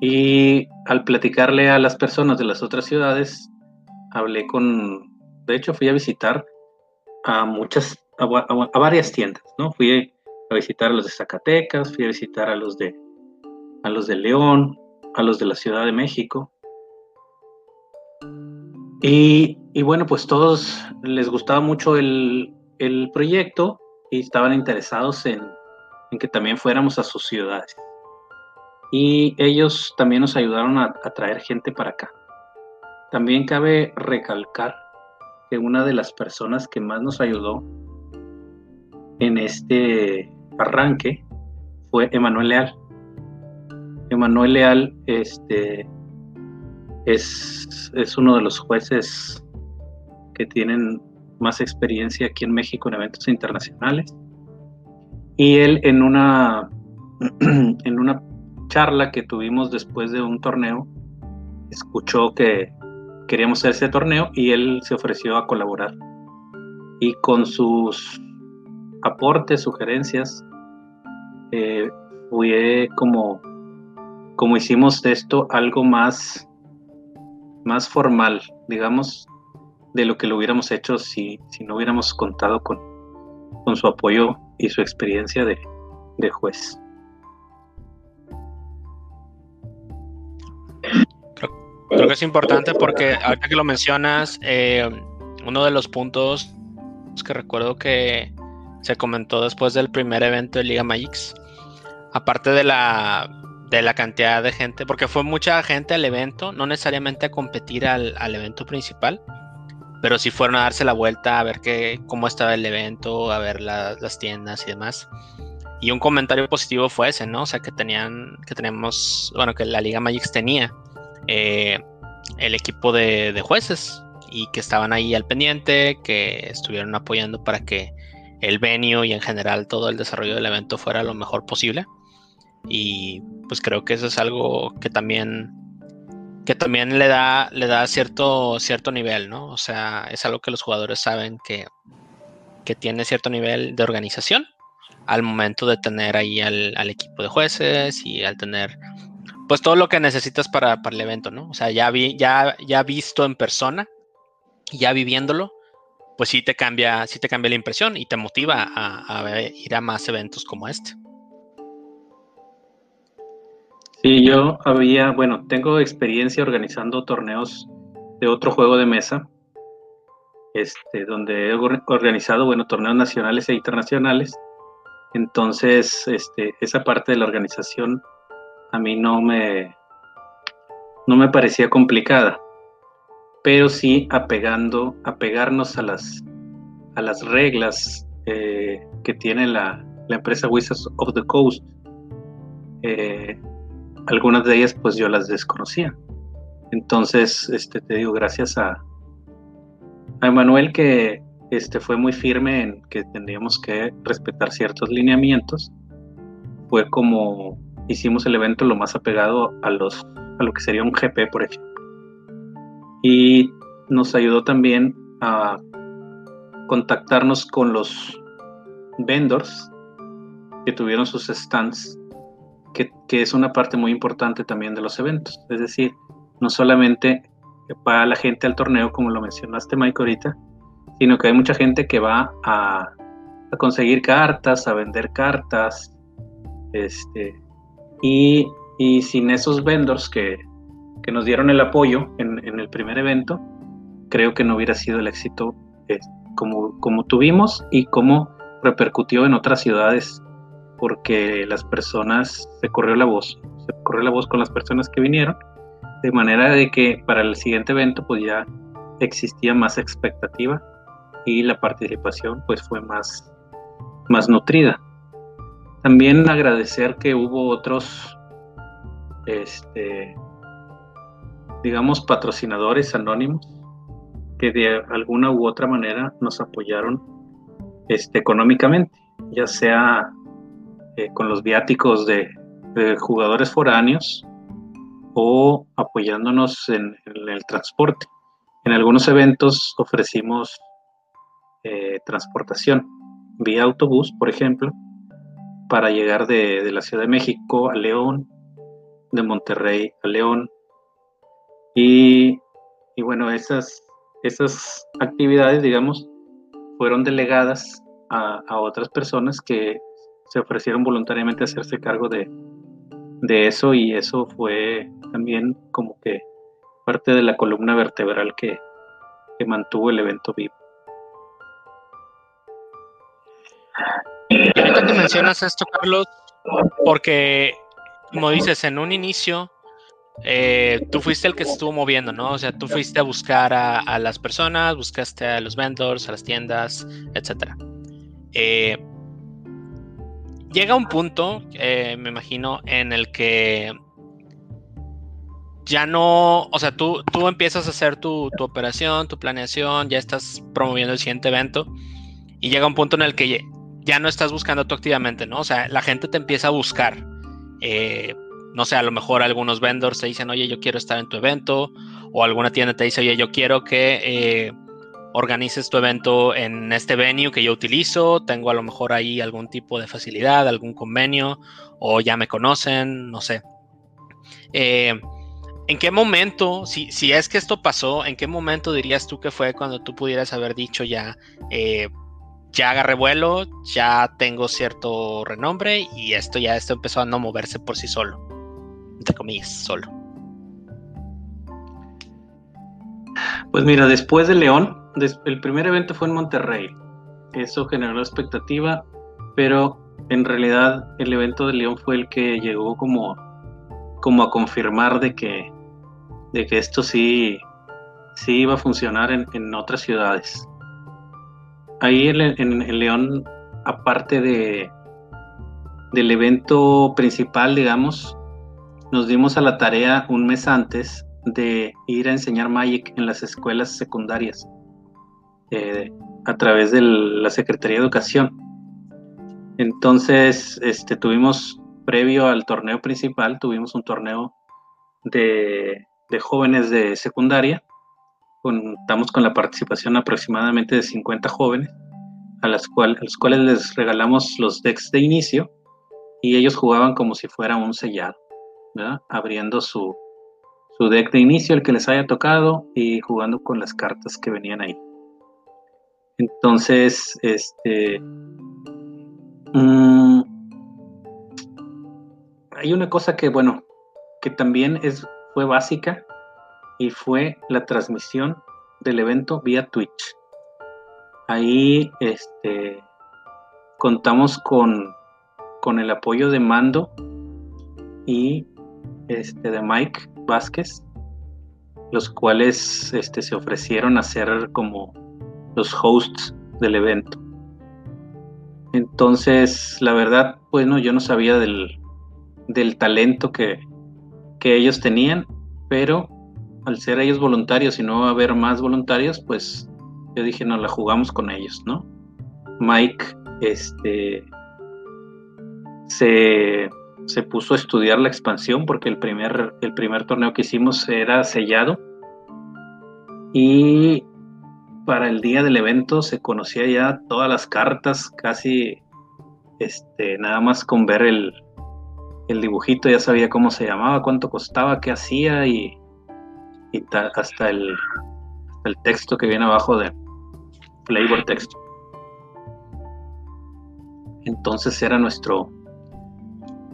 Y al platicarle a las personas de las otras ciudades, hablé con, de hecho fui a visitar a muchas, a, varias tiendas, ¿no? Fui a visitar a los de Zacatecas, fui a visitar a los de, a los de León, a los de la Ciudad de México. Y, y bueno, pues todos les gustaba mucho el, el proyecto y estaban interesados en, en, que también fuéramos a sus ciudades. Y ellos también nos ayudaron a, traer gente para acá. También cabe recalcar que una de las personas que más nos ayudó en este arranque fue Emanuel Leal. Emanuel Leal este, es, es uno de los jueces que tienen más experiencia aquí en México en eventos internacionales. Y él en una, [CLEARS THROAT] en una charla que tuvimos después de un torneo, escuchó que queríamos hacer ese torneo y él se ofreció a colaborar. Y con sus aportes, sugerencias, eh, como, como hicimos esto algo más, más formal, digamos, de lo que lo hubiéramos hecho si, si no hubiéramos contado con, con su apoyo y su experiencia de, de juez. Creo, que es importante porque ahorita que lo mencionas, eh, uno de los puntos que recuerdo que se comentó después del primer evento de Liga Magix. Aparte de la, de la cantidad de gente, porque fue mucha gente al evento, no necesariamente a competir al, evento principal, pero sí fueron a darse la vuelta a ver qué, cómo estaba el evento, a ver las tiendas y demás. Y un comentario positivo fue ese, ¿no? O sea, que tenían, que tenemos, bueno, que la Liga Magix tenía eh, el equipo de, jueces y que estaban ahí al pendiente, que estuvieron apoyando para que el venio y en general todo el desarrollo del evento fuera lo mejor posible. Y pues creo que eso es algo que también que también le da le da cierto cierto nivel, ¿no? O sea, es algo que los jugadores saben que que tiene cierto nivel de organización al momento de tener ahí al, equipo de jueces y al tener pues todo lo que necesitas para, para el evento, ¿no? O sea, ya vi, ya, ya visto en persona, ya viviéndolo, pues sí te cambia, sí te cambia la impresión y te motiva a, ir a más eventos como este. Sí, yo había, bueno, tengo experiencia organizando torneos de otro juego de mesa, este, donde he organizado, bueno, torneos nacionales e internacionales. Entonces, este, esa parte de la organización a mí no me, no me parecía complicada pero sí apegando, apegarnos a las, a las reglas eh, que tiene la, empresa Wizards of the Coast, eh, algunas de ellas pues yo las desconocía. Entonces, este, te digo, gracias a, a Emanuel que este, fue muy firme en que tendríamos que respetar ciertos lineamientos, fue como hicimos el evento lo más apegado a, los, a lo que sería un GP, por ejemplo. Y nos ayudó también a contactarnos con los vendors que tuvieron sus stands, que, es una parte muy importante también de los eventos. Es decir, no solamente para la gente al torneo, como lo mencionaste Mike ahorita, sino que hay mucha gente que va a, conseguir cartas, a vender cartas, este, y, sin esos vendors que, nos dieron el apoyo en, el primer evento, creo que no hubiera sido el éxito eh, como, como tuvimos y como repercutió en otras ciudades porque las personas, se corrió la voz, se corrió la voz con las personas que vinieron, de manera de que para el siguiente evento pues ya existía más expectativa y la participación pues fue más, más nutrida. También agradecer que hubo otros, este, digamos, patrocinadores anónimos que de alguna u otra manera nos apoyaron este, económicamente, ya sea eh, con los viáticos de, jugadores foráneos o apoyándonos en, el transporte. En algunos eventos ofrecimos eh, transportación vía autobús, por ejemplo, para llegar de, la Ciudad de México a León, de Monterrey a León. Y, y bueno, esas, esas actividades, digamos, fueron delegadas a, otras personas que se ofrecieron voluntariamente a hacerse cargo de, eso y eso fue también como que parte de la columna vertebral que, mantuvo el evento vivo. Ahorita que mencionas esto, Carlos, porque como dices, en un inicio eh, tú fuiste el que se estuvo moviendo, ¿no? O sea, tú fuiste a buscar a, las personas, buscaste a los vendors, a las tiendas, etc. Eh, llega un punto, eh, me imagino, en el que ya no, o sea, tú, tú empiezas a hacer tu, operación, tu planeación, ya estás promoviendo el siguiente evento y llega un punto en el que ya no estás buscando tú activamente, ¿no? O sea, la gente te empieza a buscar. Eh, no sé, a lo mejor algunos vendors te dicen, oye, yo quiero estar en tu evento, o alguna tienda te dice, oye, yo quiero que eh, organices tu evento en este venue que yo utilizo, tengo a lo mejor ahí algún tipo de facilidad, algún convenio, o ya me conocen, no sé. Eh, ¿En qué momento, si, si, es que esto pasó, en qué momento dirías tú que fue cuando tú pudieras haber dicho ya, eh, ya agarré vuelo, ya tengo cierto renombre y esto ya esto empezó a no moverse por sí solo? entre comillas, solo. Pues mira, después de León, el primer evento fue en Monterrey. Eso generó expectativa, pero en realidad el evento de León fue el que llegó como, como a confirmar de que, de que esto sí, sí iba a funcionar en, otras ciudades. Ahí en, León, aparte de, del evento principal, digamos, nos dimos a la tarea un mes antes de ir a enseñar Magic en las escuelas secundarias eh, a través de la Secretaría de Educación. Entonces, este, tuvimos, previo al torneo principal, tuvimos un torneo de, jóvenes de secundaria. Contamos con la participación aproximadamente de 50 jóvenes, a, las los cuales les regalamos los decks de inicio y ellos jugaban como si fuera un sellado abriendo su, deck de inicio, el que les haya tocado, y jugando con las cartas que venían ahí. Entonces, este. Mm, hay una cosa que, bueno, que también es, fue básica y fue la transmisión del evento vía Twitch. Ahí este, contamos con, con el apoyo de Mando y este, de Mike Vázquez, los cuales este, se ofrecieron a ser como los hosts del evento. Entonces, la verdad, bueno, yo no sabía del, del talento que, que ellos tenían, pero al ser ellos voluntarios y no haber más voluntarios, pues yo dije, no, la jugamos con ellos, ¿no? Mike, este, se, se puso a estudiar la expansión porque el primer, el primer torneo que hicimos era sellado y para el día del evento se conocía ya todas las cartas, casi este, nada más con ver el, el dibujito ya sabía cómo se llamaba, cuánto costaba, qué hacía y, hasta el, el texto que viene abajo de flavor text. Entonces era nuestro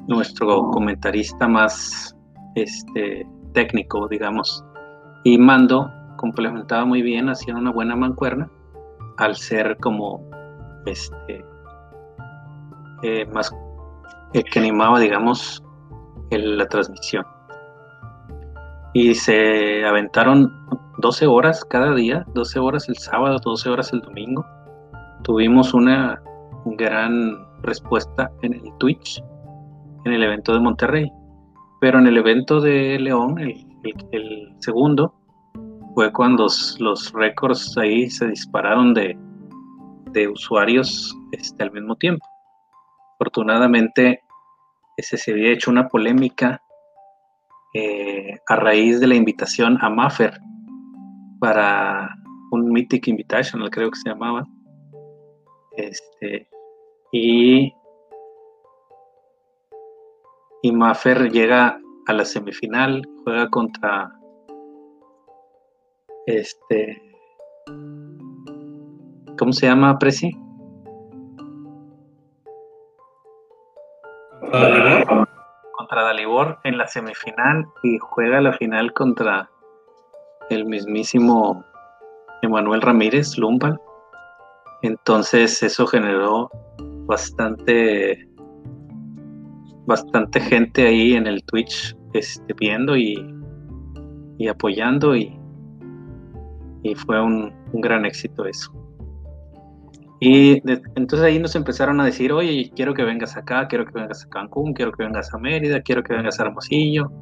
nuestro comentarista más este, técnico, digamos. Y Mando complementaba muy bien, hacía una buena mancuerna al ser como este eh, más el que animaba, digamos, la transmisión. Y se aventaron 12 horas cada día, 12 horas el sábado, 12 horas el domingo. Tuvimos una gran respuesta en el Twitch, en el evento de Monterrey. Pero en el evento de León, el, segundo, fue cuando los récords ahí se dispararon de, de usuarios este, al mismo tiempo. Afortunadamente, ese se había hecho una polémica eh, a raíz de la invitación a Maffer para un Mythic Invitational, creo que se llamaba. Este, y, y Maffer llega a la semifinal, juega contra este ¿cómo se llama Preci? Contra Dalibor en la semifinal y juega la final contra el mismísimo Emanuel Ramírez Lumbal. Entonces eso generó bastante bastante gente ahí en el Twitch este, viendo y, y apoyando y, y fue un gran éxito eso. Y entonces ahí nos empezaron a decir, oye, quiero que vengas acá, quiero que vengas a Cancún, quiero que vengas a Mérida, quiero que vengas a Hermosillo.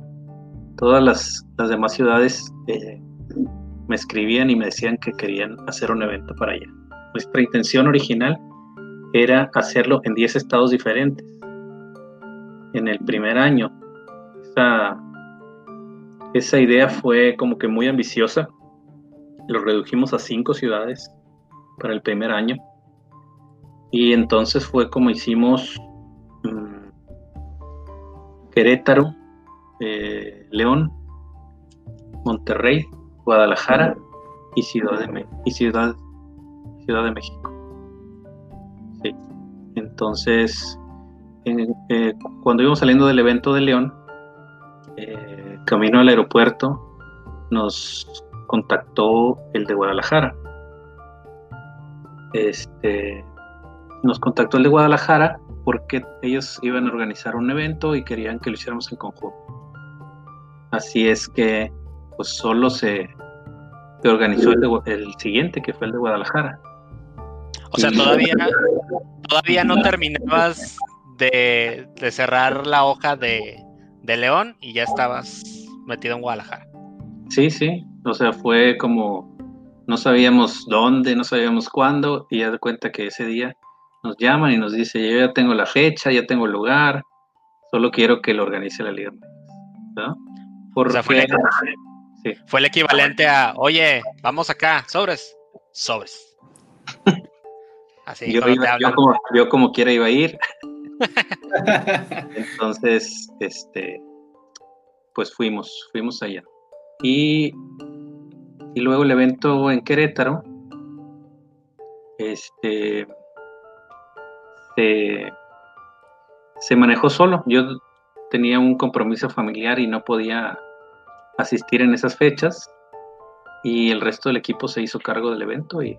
Todas las, demás ciudades eh, me escribían y me decían que querían hacer un evento para allá. Nuestra intención original era hacerlo en 10 estados diferentes. En el primer año, esa, esa idea fue como que muy ambiciosa. Lo redujimos a 5 ciudades para el primer año y entonces fue como hicimos mm, Querétaro, eh, León, Monterrey, Guadalajara y Ciudad de, y Ciudad, Ciudad de México. Sí. Entonces, eh, cuando íbamos saliendo del evento de León, eh, camino al aeropuerto, nos contactó el de Guadalajara. Este, nos contactó el de Guadalajara porque ellos iban a organizar un evento y querían que lo hiciéramos en conjunto. Así es que pues solo se, organizó el, siguiente, que fue el de Guadalajara. O sea, todavía, todavía no terminabas de, cerrar la hoja de, de León y ya estabas metido en Guadalajara. Sí, sí. O sea, fue como no sabíamos dónde, no sabíamos cuándo, y ya de cuenta que ese día nos llaman y nos dice, yo ya tengo la fecha, ya tengo el lugar, solo quiero que lo organice la liga. ¿no? o sea, fue, el, equivalente a, oye, vamos acá, sobres, sobres. [LAUGHS] Así, yo, yo, como, quiera iba a ir. [LAUGHS] Entonces, este, pues fuimos, fuimos allá. Y, y luego el evento en Querétaro, este, se, manejó solo. Yo tenía un compromiso familiar y no podía asistir en esas fechas y el resto del equipo se hizo cargo del evento y,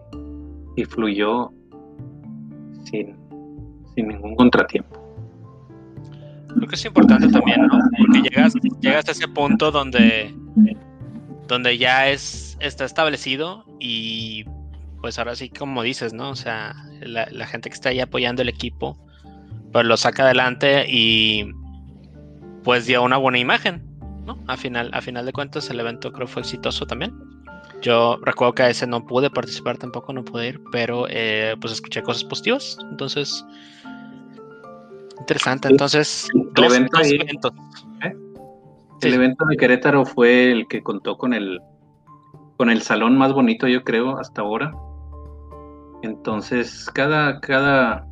fluyó sin, ningún contratiempo. Creo que es importante también, ¿no? Porque llegas, llegas a ese punto donde, donde ya es, está establecido y pues ahora sí, como dices, ¿no? O sea, la, gente que está ahí apoyando el equipo, pues lo saca adelante y, pues dio una buena imagen, ¿no? A final, a final de cuentas el evento creo fue exitoso también. Yo recuerdo que a ese no pude participar tampoco, no pude ir, pero eh, pues escuché cosas positivas, entonces interesante. Entonces, el evento ¿eh? El evento de Querétaro fue el que contó con el con el salón más bonito, yo creo, hasta ahora. Entonces, cada, cada,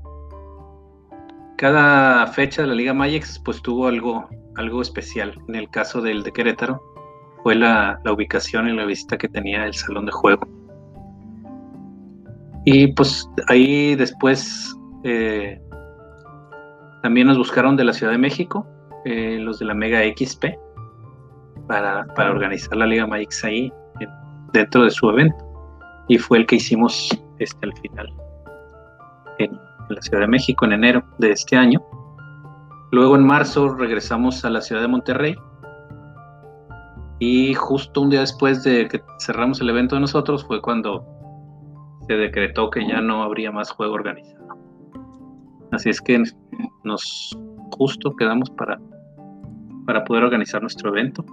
cada fecha de la Liga Mayex pues tuvo algo, algo especial. En el caso del de Querétaro, fue la, ubicación y la visita que tenía el salón de juego. Y pues ahí después eh, también nos buscaron de la Ciudad de México, eh, los de la Mega XP, para, para organizar la Liga Mayex ahí dentro de su evento. Y fue el que hicimos este, al final en, la Ciudad de México en enero de este año. Luego en marzo regresamos a la ciudad de Monterrey y justo un día después de que cerramos el evento de nosotros fue cuando se decretó que ya no habría más juego organizado. Así es que nos justo quedamos para, para poder organizar nuestro evento.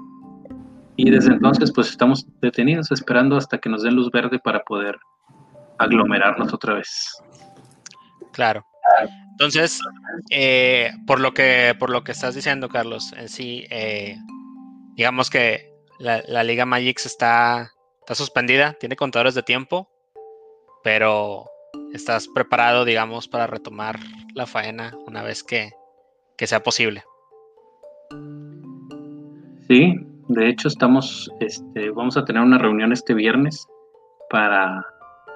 Y desde entonces pues estamos detenidos esperando hasta que nos den luz verde para poder aglomerarnos otra vez. Claro. Entonces, eh, por lo que por lo que estás diciendo, Carlos, en sí, eh, digamos que la, Liga Magix está, está suspendida, tiene contadores de tiempo, pero estás preparado, digamos, para retomar la faena una vez que, que sea posible. Sí, de hecho estamos, este, vamos a tener una reunión este viernes para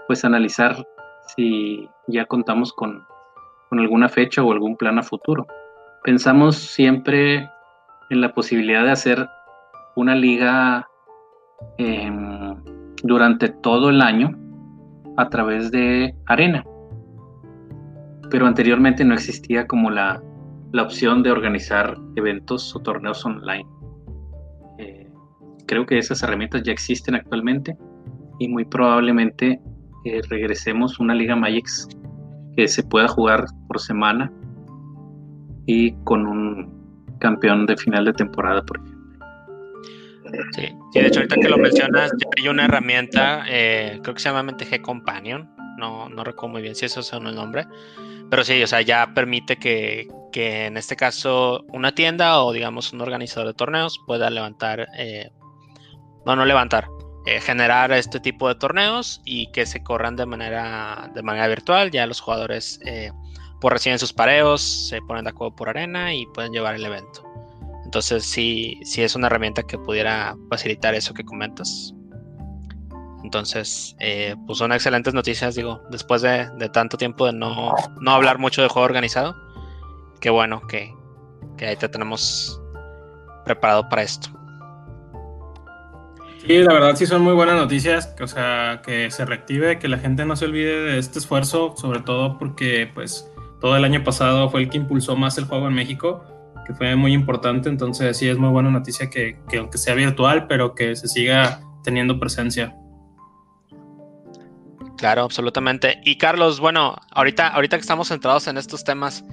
pues analizar si ya contamos con, alguna fecha o algún plan a futuro. Pensamos siempre en la posibilidad de hacer una liga em, durante todo el año a través de arena. Pero anteriormente no existía como la, opción de organizar eventos o torneos online. Eh, creo que esas herramientas ya existen actualmente y muy probablemente regresemos una Liga Magix que se pueda jugar por semana y con un campeón de final de temporada, por ejemplo. Sí, de hecho ahorita que lo mencionas, ya hay una herramienta, eh, creo que se llama MTG Companion, no, no recuerdo muy bien si eso es el nombre, pero sí, o sea, ya permite que, que en este caso una tienda o digamos un organizador de torneos pueda levantar, eh, no, no levantar, eh, generar este tipo de torneos y que se corran de manera, de manera virtual. Ya los jugadores eh, pues reciben sus pareos, se ponen de acuerdo por arena y pueden llevar el evento. Entonces sí, sí es una herramienta que pudiera facilitar eso que comentas. Entonces, eh, pues son excelentes noticias, digo, después de, tanto tiempo de no, no, hablar mucho de juego organizado. Qué bueno que, que ahí te tenemos preparado para esto. Sí, la verdad sí son muy buenas noticias, o sea, que se reactive, que la gente no se olvide de este esfuerzo, sobre todo porque pues todo el año pasado fue el que impulsó más el juego en México, que fue muy importante, entonces sí es muy buena noticia que, que aunque sea virtual, pero que se siga teniendo presencia. Claro, absolutamente. Y Carlos, bueno, ahorita, ahorita que estamos centrados en estos temas,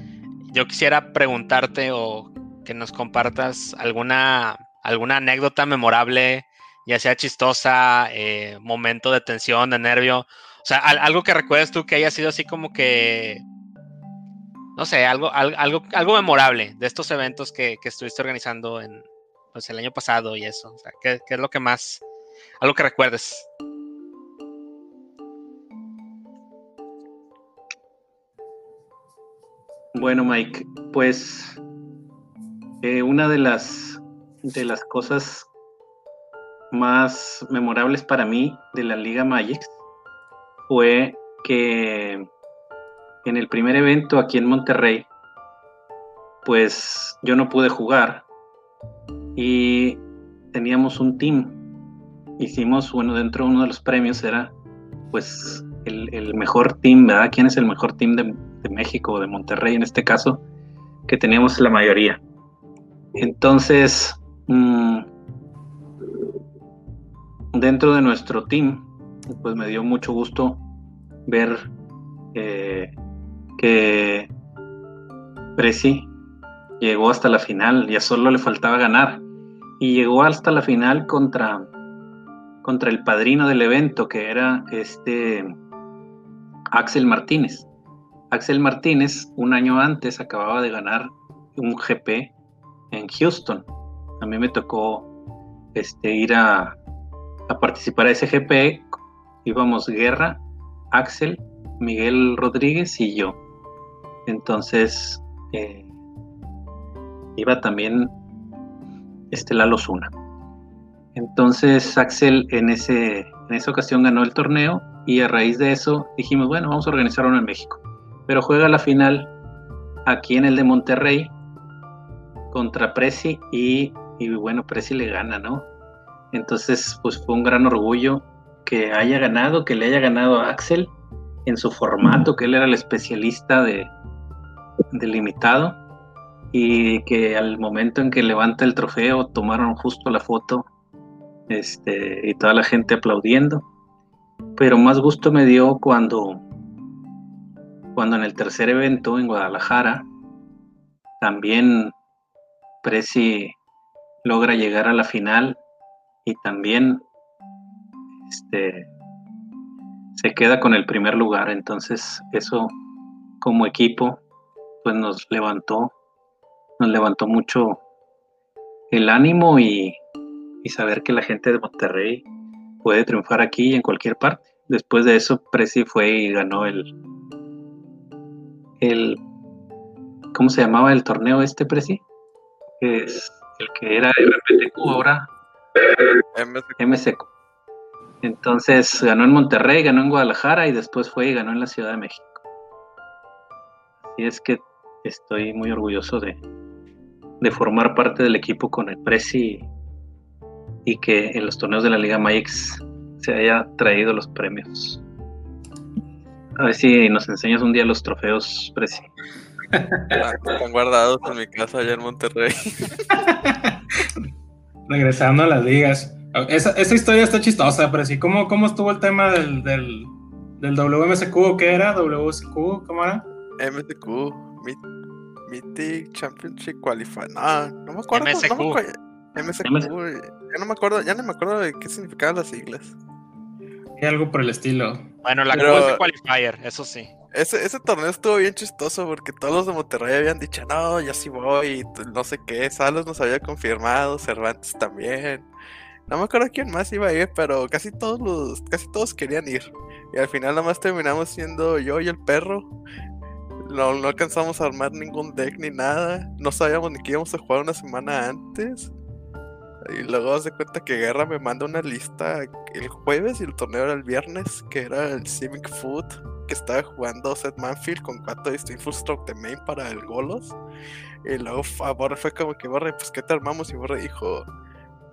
yo quisiera preguntarte o que nos compartas alguna, alguna anécdota memorable ya sea chistosa, eh, momento de tensión, de nervio. O sea, algo que recuerdes tú que haya sido así como que, no sé, algo, algo, algo memorable de estos eventos que, estuviste organizando en pues, el año pasado y eso. O sea, ¿qué, es lo que más, algo que recuerdes? Bueno, Mike, pues eh, una de las de las cosas más memorables para mí de la Liga Magix fue que en el primer evento aquí en Monterrey, pues yo no pude jugar y teníamos un team. Hicimos, bueno, dentro de uno de los premios era pues el, mejor team, ¿verdad? ¿Quién es el mejor team de, México o de Monterrey en este caso? Que teníamos la mayoría. Entonces, mm, dentro de nuestro team, pues me dio mucho gusto ver eh, que Preci llegó hasta la final, ya solo le faltaba ganar. Y llegó hasta la final contra, contra el padrino del evento, que era este Axel Martínez. Axel Martínez, un año antes, acababa de ganar un GP en Houston. A mí me tocó este, ir a, a participar a ese GP. Íbamos Guerra, Axel, Miguel Rodríguez y yo. Entonces, eh, iba también este Lalo. Entonces Axel en, ese, en esa ocasión ganó el torneo y a raíz de eso dijimos, bueno, vamos a organizar uno en México. Pero juega la final aquí en el de Monterrey contra Prezi y, y bueno, Prezi le gana, ¿no? Entonces, pues fue un gran orgullo que haya ganado, que le haya ganado a Axel en su formato, que él era el especialista de, delimitado y que al momento en que levanta el trofeo tomaron justo la foto este, y toda la gente aplaudiendo. Pero más gusto me dio cuando, cuando en el tercer evento en Guadalajara también Prezi logra llegar a la final y también este, se queda con el primer lugar. Entonces eso como equipo pues nos levantó, nos levantó mucho el ánimo y, saber que la gente de Monterrey puede triunfar aquí y en cualquier parte. Después de eso, Prezi fue y ganó el, el ¿cómo se llamaba el torneo este, Prezi? Es el que era RPTQ ahora. MSQ. Entonces ganó en Monterrey, ganó en Guadalajara y después fue y ganó en la Ciudad de México. Así es que estoy muy orgulloso de, formar parte del equipo con el Prezi y, que en los torneos de la Liga Mayx se haya traído los premios. A ver si nos enseñas un día los trofeos, Prezi. Están guardados en mi casa allá en Monterrey. [LAUGHS] Regresando a las ligas. Esa, historia está chistosa, Prezi. ¿Cómo, ¿Cómo estuvo el tema del, del, del WMSQ? ¿Qué era? ¿WSQ? ¿Cómo era? MSQ. Mythic Championship Qualifier. No, no me acuerdo. MSQ. No me MSQ. Ya no me acuerdo, ya no me acuerdo de qué significaban las siglas. Y algo por el estilo. Bueno, la Pero... Qualifier, eso sí. Ese, ese torneo estuvo bien chistoso porque todos los de Monterrey habían dicho, no, ya sí voy, no sé qué, Salos nos había confirmado, Cervantes también. No me acuerdo quién más iba a ir, pero casi todos los, casi todos querían ir. Y al final nada más terminamos siendo yo y el perro. No, no alcanzamos a armar ningún deck ni nada. No sabíamos ni que íbamos a jugar una semana antes. Y luego se cuenta que Guerra me manda una lista el jueves y el torneo era el viernes, que era el Civic Food, que estaba jugando Seth Manfield con cuatro distintos Stroke de main para el Golos. Y luego a Borre fue como que Borre, pues ¿qué te armamos? Y Borre dijo,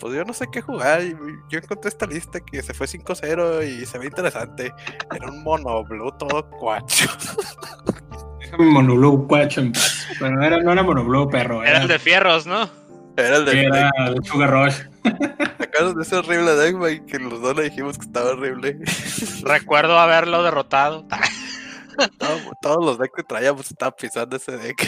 pues yo no sé qué jugar. Y yo encontré esta lista que se fue 5-0 y se ve interesante. Era un mono blue todo cuacho. [LAUGHS] Monoblue Cuacho en Pero era, no era Monoblue, perro. Era, el de fierros, ¿no? Era el de, era el Sugar Rush. ¿Acaso de ese horrible deck, y Que los dos le dijimos que estaba horrible. [LAUGHS] Recuerdo haberlo derrotado. [LAUGHS] todos, los decks que traíamos estaban pisando ese deck.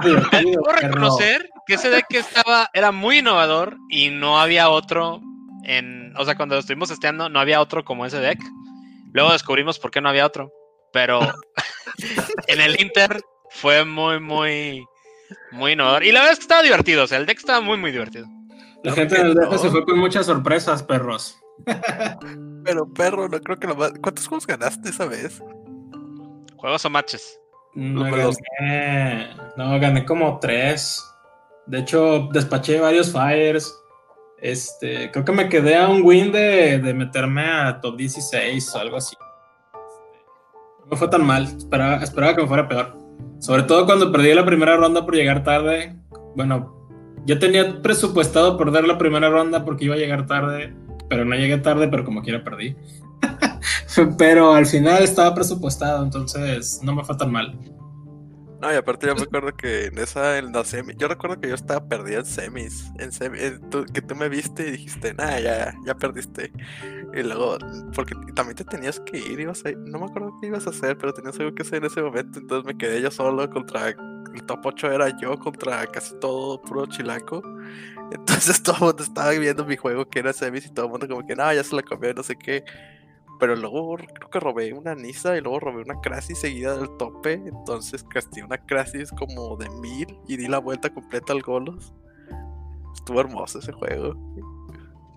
[LAUGHS] Debo reconocer que ese deck estaba, era muy innovador y no había otro en. O sea, cuando estuvimos testeando, no había otro como ese deck. Luego descubrimos por qué no había otro. Pero en el Inter fue muy, muy, muy innovador. Y la verdad es que estaba divertido. O sea, el deck estaba muy, muy divertido. La gente del deck se fue con muchas sorpresas, perros. Pero, perro, no creo que lo más. ¿Cuántos juegos ganaste esa vez? ¿Juegos o matches? No, gané, no, gané como tres. De hecho, despaché varios fires. Este, creo que me quedé a un win de, de meterme a top 16 o algo así no fue tan mal. Esperaba, esperaba que me fuera peor. Sobre todo cuando perdí la primera ronda por llegar tarde. Bueno, yo tenía presupuestado perder la primera ronda porque iba a llegar tarde, pero no llegué tarde, pero como quiera perdí. [LAUGHS] pero al final estaba presupuestado, entonces no me fue tan mal. No, y aparte yo me acuerdo que en esa, en la semi, yo recuerdo que yo estaba perdido en semis, en semis, que tú me viste y dijiste, nada, ya, ya perdiste. Y luego, porque también te tenías que ir, ibas a, no me acuerdo qué ibas a hacer, pero tenías algo que hacer en ese momento, entonces me quedé yo solo contra el top 8 era yo contra casi todo puro chilaco. Entonces [LAUGHS] todo el mundo estaba viendo mi juego que era semis y todo el mundo como que, no, ya se la comió, no sé qué. Pero luego creo que robé una Nisa y luego robé una Crasis seguida del tope. Entonces casté una Crasis como de mil y di la vuelta completa al Golos. Estuvo hermoso ese juego.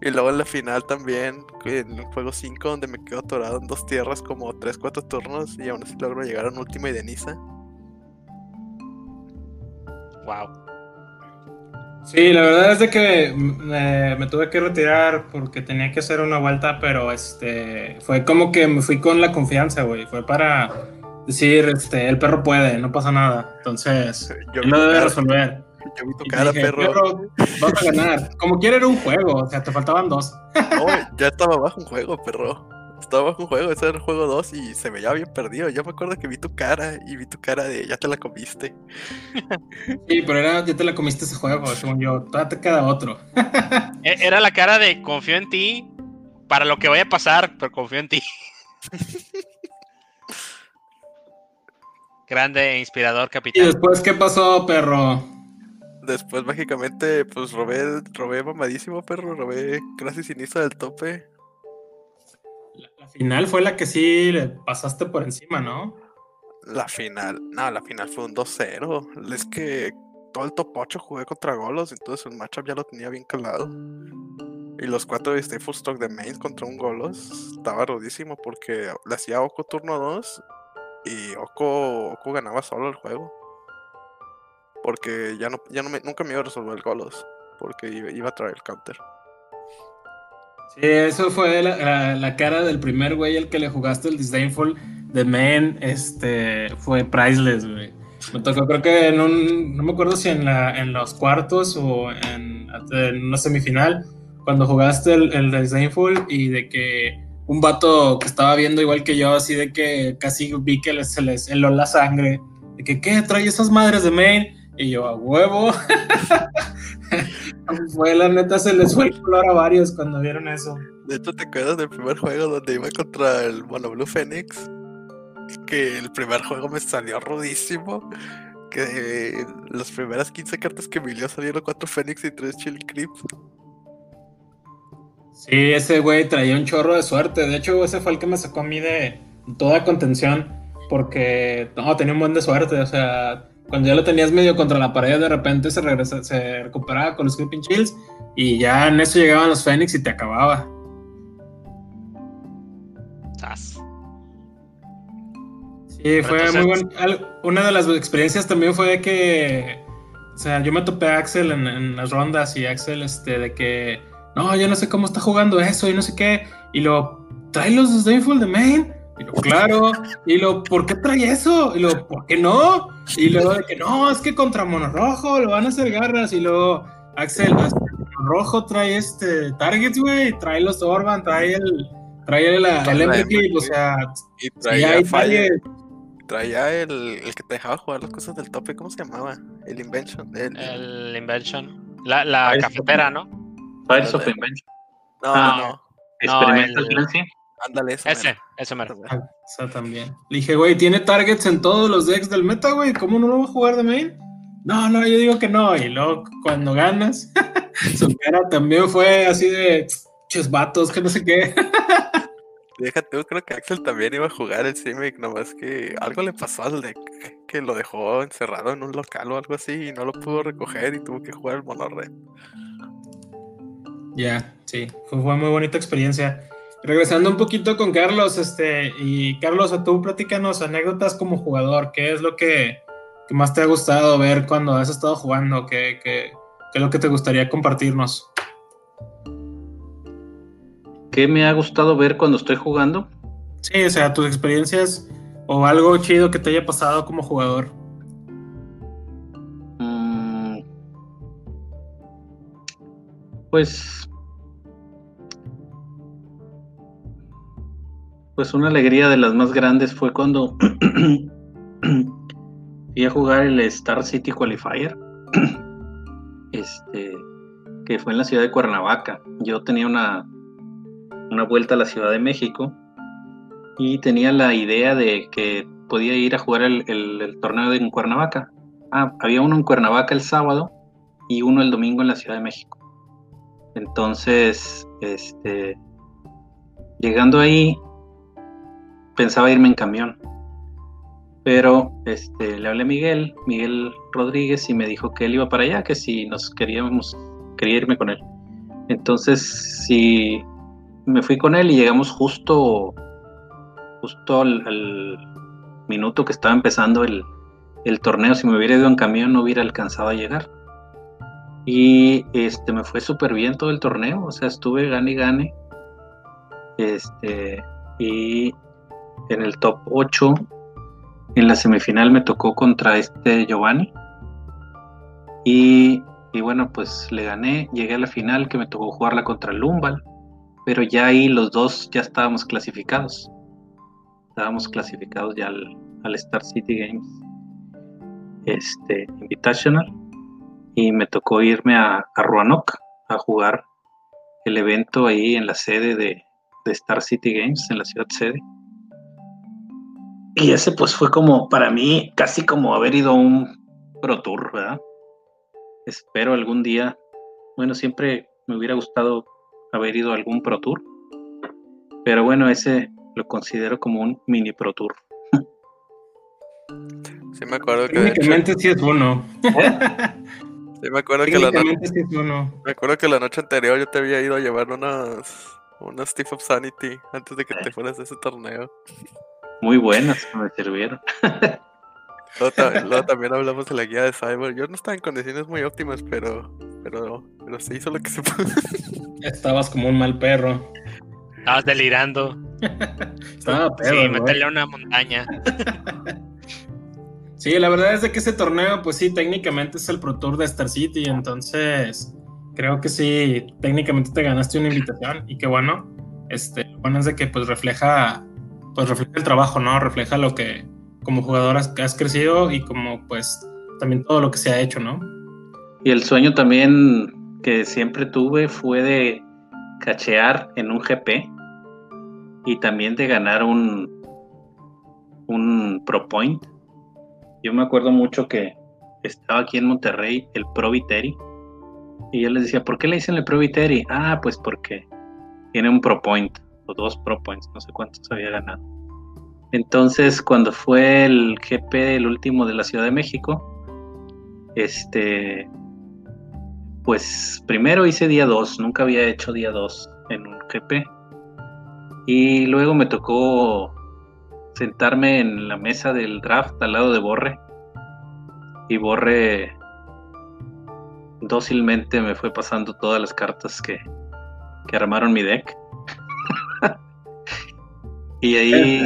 Y luego en la final también, en el juego 5, donde me quedo atorado en dos tierras como 3-4 turnos y aún así logro llegar a un último y de Nisa. Wow. Sí, la verdad es de que me, tuve que retirar porque tenía que hacer una vuelta, pero este fue como que me fui con la confianza, güey. Fue para decir, este, el perro puede, no pasa nada. Entonces, yo lo debe resolver. Yo vi tu cara, perro. Vas a ganar. Como quiera era un juego, o sea, te faltaban dos. no, ya estaba bajo un juego, perro. Estaba bajo un juego, ese era el juego 2 y se veía bien perdido. Yo me acuerdo que vi tu cara y vi tu cara de ya te la comiste. Sí, pero era ya te la comiste ese juego, según yo. Todavía te queda otro. [LAUGHS] E, era la cara de confío en ti para lo que vaya a pasar, pero confío en ti. [LAUGHS] Grande e inspirador, capitán. ¿Y después qué pasó, perro? Después mágicamente, pues robé, robé mamadísimo, perro, robé casi siniestra del tope. La, final fue la que sí le pasaste por encima, ¿no? La final, no, la final fue un 2-0. Es que todo el top 8 jugué contra Golos, entonces el matchup ya lo tenía bien calado. Y los cuatro de Stay Full Stock de main contra un Golos estaba rudísimo porque le hacía Oko turno 2 y Oko, Oko ganaba solo el juego. Porque ya no, ya no me, nunca me iba a resolver el Golos, porque iba a traer el counter. Sí, eso fue la, cara del primer güey el que le jugaste el Disdainful de Men, este, fue priceless, güey. Me tocó, creo que en un, no me acuerdo si en, la, en los cuartos o en, una semifinal, cuando jugaste el, el Disdainful y de que un vato que estaba viendo igual que yo, así de que casi vi que se les heló la sangre, de que, ¿qué? Trae esas madres de main. Y yo, a huevo. [LAUGHS] [LAUGHS] fue la neta, se les fue el color a varios cuando vieron eso. De hecho, ¿te acuerdas del primer juego donde iba contra el Mono Blue Phoenix? Que el primer juego me salió rudísimo. Que las primeras 15 cartas que me dio salieron 4 Phoenix y 3 Chill Creeps. Sí, ese güey traía un chorro de suerte. De hecho, ese fue el que me sacó a mí de toda contención. Porque no, tenía un buen de suerte. O sea, cuando ya lo tenías medio contra la pared, de repente se, regresa, se recuperaba con los Creeping Chills y ya en eso llegaban los Fénix y te acababa. Sí, fue muy bueno. Una de las experiencias también fue de que, o sea, yo me topé a Axel en, las rondas y Axel, este, de que, no, yo no sé cómo está jugando eso y no sé qué, y lo, trae los Full de main. Y lo, claro. Y lo, ¿por qué trae eso? Y lo, ¿por qué no? Y luego de que no, es que contra Mono Rojo lo van a hacer garras. Y luego, Axel, Mono Rojo trae este targets, güey. Trae los Orban, trae el, trae el, el, o sea, y traía, el, traía el, el, que te dejaba jugar las cosas del tope, ¿cómo se llamaba? El Invention. El, Invention. La, la cafetera, ¿no? Fires of Invention. No, no, no. Experimental Ándale, ese. Ese, ese mero. Ah, esa también. Le dije, güey, tiene targets en todos los decks del meta, güey. ¿Cómo no lo va a jugar de main? No, no, yo digo que no. Y luego, cuando ganas, [LAUGHS] su cara también fue así de vatos, que no sé qué. [LAUGHS] Déjate, yo creo que Axel también iba a jugar el Simic, nomás que algo le pasó al deck, que lo dejó encerrado en un local o algo así y no lo pudo recoger y tuvo que jugar el mono red. Ya, sí, fue, fue muy bonita experiencia. Regresando un poquito con Carlos, este, y Carlos, a tú platícanos anécdotas como jugador, ¿qué es lo que, más te ha gustado ver cuando has estado jugando? ¿Qué, qué, es lo que te gustaría compartirnos? ¿Qué me ha gustado ver cuando estoy jugando? Sí, o sea, tus experiencias o algo chido que te haya pasado como jugador. Mm. pues Pues una alegría de las más grandes fue cuando [CLEARS THROAT] fui a jugar el Star City Qualifier, [CLEARS THROAT] este, que fue en la ciudad de Cuernavaca. Yo tenía una, una vuelta a la Ciudad de México y tenía la idea de que podía ir a jugar el, torneo en Cuernavaca. ah, había uno en Cuernavaca el sábado y uno el domingo en la Ciudad de México. Entonces, este, llegando ahí, pensaba irme en camión. Pero este, le hablé a Miguel, Miguel Rodríguez, y me dijo que él iba para allá, que si nos queríamos, quería irme con él. Entonces, sí, me fui con él y llegamos justo, justo al, minuto que estaba empezando el, torneo. Si me hubiera ido en camión, no hubiera alcanzado a llegar. Y este, me fue súper bien todo el torneo, o sea, estuve gane y gane. Este, y en el top 8, en la semifinal me tocó contra este Giovanni. Y, y bueno, pues le gané, llegué a la final que me tocó jugarla contra Lumbal pero ya ahí los dos ya estábamos clasificados. Estábamos clasificados ya al, Star City Games este, Invitational y me tocó irme a, a Roanoke a jugar el evento ahí en la sede de, de Star City Games, en la ciudad sede. Y ese pues fue como, para mí, casi como haber ido a un Pro Tour, ¿verdad? Espero algún día, bueno, siempre me hubiera gustado haber ido a algún Pro Tour. Pero bueno, ese lo considero como un mini Pro Tour. Sí, me acuerdo que. Técnicamente sí es uno. [LAUGHS] Sí, me acuerdo que la noche. Sí Me acuerdo que la noche anterior yo te había ido a llevar unas. Unas Steve of Sanity antes de que te fueras de ese torneo. Muy buenas, me sirvieron. [LAUGHS] Luego, también hablamos de la guía de Cyber. Yo no estaba en condiciones muy óptimas, pero, pero, pero se hizo lo que se pudo. [LAUGHS] Estabas como un mal perro. Estabas delirando. [LAUGHS] Estaba perro. Sí, meterle a una montaña. sí, la verdad es de que ese torneo, pues sí, técnicamente es el Pro Tour de Star City, entonces creo que sí, técnicamente te ganaste una invitación y qué bueno. Este, bueno es de que pues refleja, pues refleja el trabajo, ¿no? Refleja lo que, como jugador has, has, crecido y como pues también todo lo que se ha hecho, ¿no? Y el sueño también que siempre tuve fue de cachear en un GP y también de ganar un, un Pro Point. Yo me acuerdo mucho que estaba aquí en Monterrey el Pro Viteri y yo les decía, ¿por qué le dicen el Pro Viteri? Ah, pues porque tiene un Pro Point o dos Pro Points, no sé cuántos había ganado. Entonces, cuando fue el GP, el último de la Ciudad de México, este, pues primero hice día 2, nunca había hecho día 2 en un GP. Y luego me tocó sentarme en la mesa del draft al lado de Borre. Y Borre dócilmente me fue pasando todas las cartas que, que armaron mi deck. Y ahí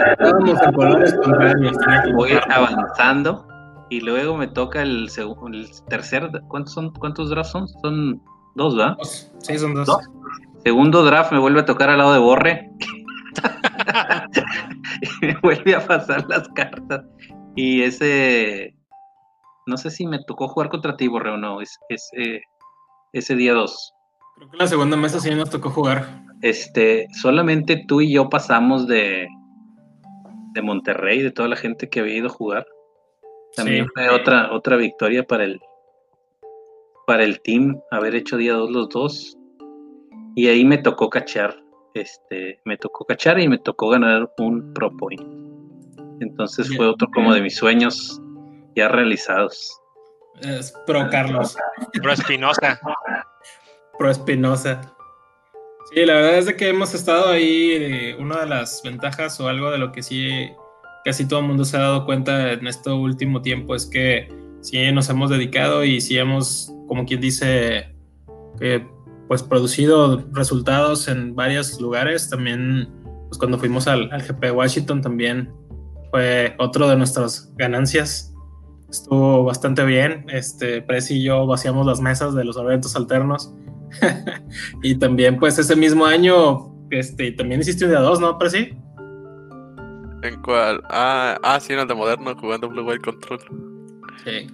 voy avanzando y luego me toca el, el tercer, ¿cuántos son? ¿Cuántos drafts son? Son dos, ¿verdad? Sí, son dos. Segundo draft me vuelve a tocar al lado de Borre. y [LAUGHS] me vuelve a pasar las cartas. Y ese, no sé si me tocó jugar contra ti, Borre, o no, es, ese día dos. Creo que la segunda mesa sí nos tocó jugar este, solamente tú y yo pasamos de, de Monterrey, de toda la gente que había ido a jugar. También fue otra, otra victoria para el, para el team, haber hecho día dos los dos. Y ahí me tocó cachar, este, me tocó cachar y me tocó ganar un Pro Point. Entonces fue otro como de mis sueños ya realizados. Es Pro Carlos. Pro Espinosa. Pro Espinosa. Sí, la verdad es de que hemos estado ahí. Eh, una de las ventajas o algo de lo que sí casi todo el mundo se ha dado cuenta en este último tiempo es que sí nos hemos dedicado y sí hemos, como quien dice, pues producido resultados en varios lugares. También, pues cuando fuimos al, GP Washington también fue otro de nuestras ganancias. Estuvo bastante bien. Este, Presi y yo vaciamos las mesas de los eventos alternos [LAUGHS] y también, pues, ese mismo año, este, también hiciste un día dos, ¿no, sí ¿En cuál? Ah, ah, sí, en el de Moderno, jugando Blue White Control. Sí.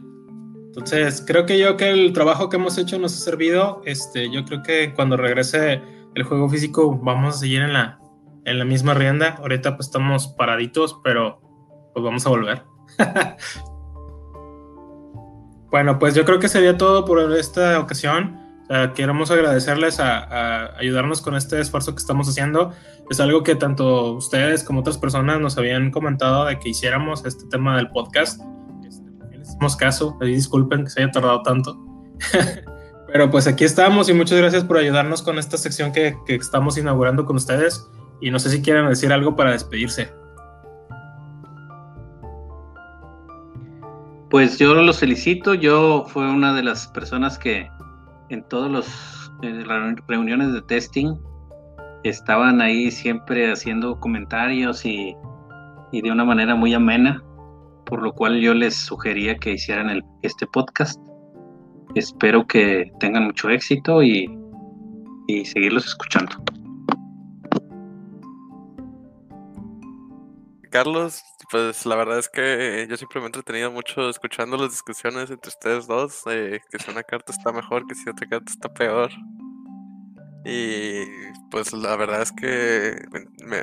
Entonces, creo que yo que el trabajo que hemos hecho nos ha servido. Este, yo creo que cuando regrese el juego físico vamos a seguir en la, en la misma rienda. Ahorita pues estamos paraditos, pero pues vamos a volver. [LAUGHS] Bueno, pues yo creo que sería todo por esta ocasión. Queremos agradecerles a, ayudarnos con este esfuerzo que estamos haciendo. Es algo que tanto ustedes como otras personas nos habían comentado de que hiciéramos este tema del podcast. Este, hicimos caso, disculpen que se haya tardado tanto. [LAUGHS] Pero pues aquí estamos y muchas gracias por ayudarnos con esta sección que, que estamos inaugurando con ustedes. Y no sé si quieren decir algo para despedirse. Pues yo los felicito, yo fue una de las personas que en todas las reuniones de testing estaban ahí siempre haciendo comentarios y, de una manera muy amena, por lo cual yo les sugería que hicieran el, este podcast. Espero que tengan mucho éxito y, y seguirlos escuchando. Carlos, pues la verdad es que yo siempre me he entretenido mucho escuchando las discusiones entre ustedes dos, que si una carta está mejor, que si otra carta está peor. Y pues la verdad es que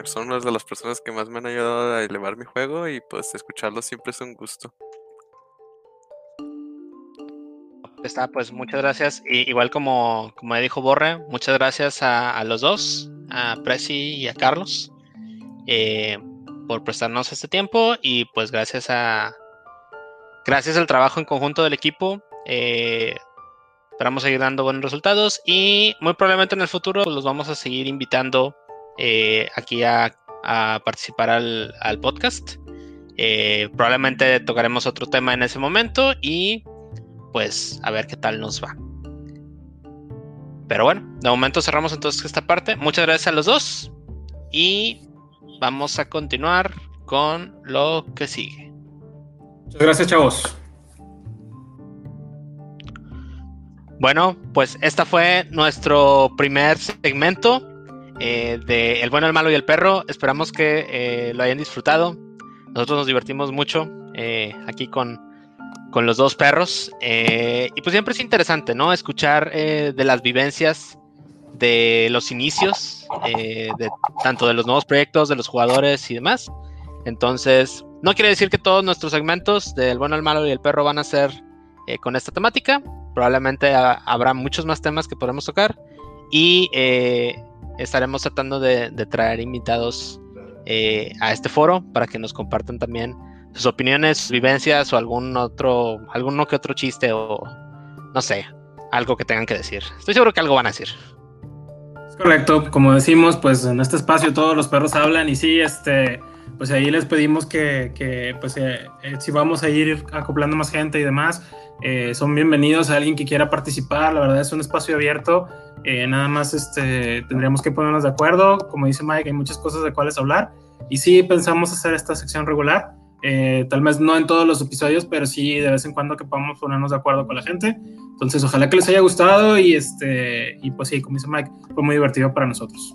son una de las personas que más me han ayudado a elevar mi juego y pues escucharlos siempre es un gusto. Está, pues muchas gracias. Y, igual como, como dijo Borre, muchas gracias a, los dos, a Prezi y a Carlos. Eh, por prestarnos este tiempo y pues gracias a gracias al trabajo en conjunto del equipo eh, esperamos seguir dando buenos resultados y muy probablemente en el futuro pues, los vamos a seguir invitando eh, aquí a, participar al, podcast. Eh, probablemente tocaremos otro tema en ese momento y pues a ver qué tal nos va. Pero bueno de momento cerramos entonces esta parte. Muchas gracias a los dos y vamos a continuar con lo que sigue. Muchas gracias, chavos. Bueno, pues esta fue nuestro primer segmento eh, de El bueno, el malo y el perro. Esperamos que eh, lo hayan disfrutado. Nosotros nos divertimos mucho eh, aquí con, con, los dos perros. y pues siempre es interesante, ¿no? Escuchar de las vivencias de los inicios, eh, de, tanto de los nuevos proyectos, de los jugadores y demás. Entonces, no quiere decir que todos nuestros segmentos del bueno, el malo y el perro van a ser eh, con esta temática. Probablemente habrá muchos más temas que podremos tocar y eh, estaremos tratando de, traer invitados a este foro para que nos compartan también sus opiniones, sus vivencias o algún otro, alguno que otro chiste o no sé, algo que tengan que decir. Estoy seguro que algo van a decir. Correcto, como decimos, pues en este espacio todos los perros hablan y sí, este, pues ahí les pedimos que, que pues eh, eh, si vamos a ir acoplando más gente y demás, eh, son bienvenidos a alguien que quiera participar, la verdad es un espacio abierto, nada más este, tendríamos que ponernos de acuerdo, como dice Mike, hay muchas cosas de cuales hablar y sí pensamos hacer esta sección regular, tal vez no en todos los episodios, pero sí de vez en cuando que podamos ponernos de acuerdo con la gente. Entonces, ojalá que les haya gustado y este y pues sí, como dice Mike, fue muy divertido para nosotros.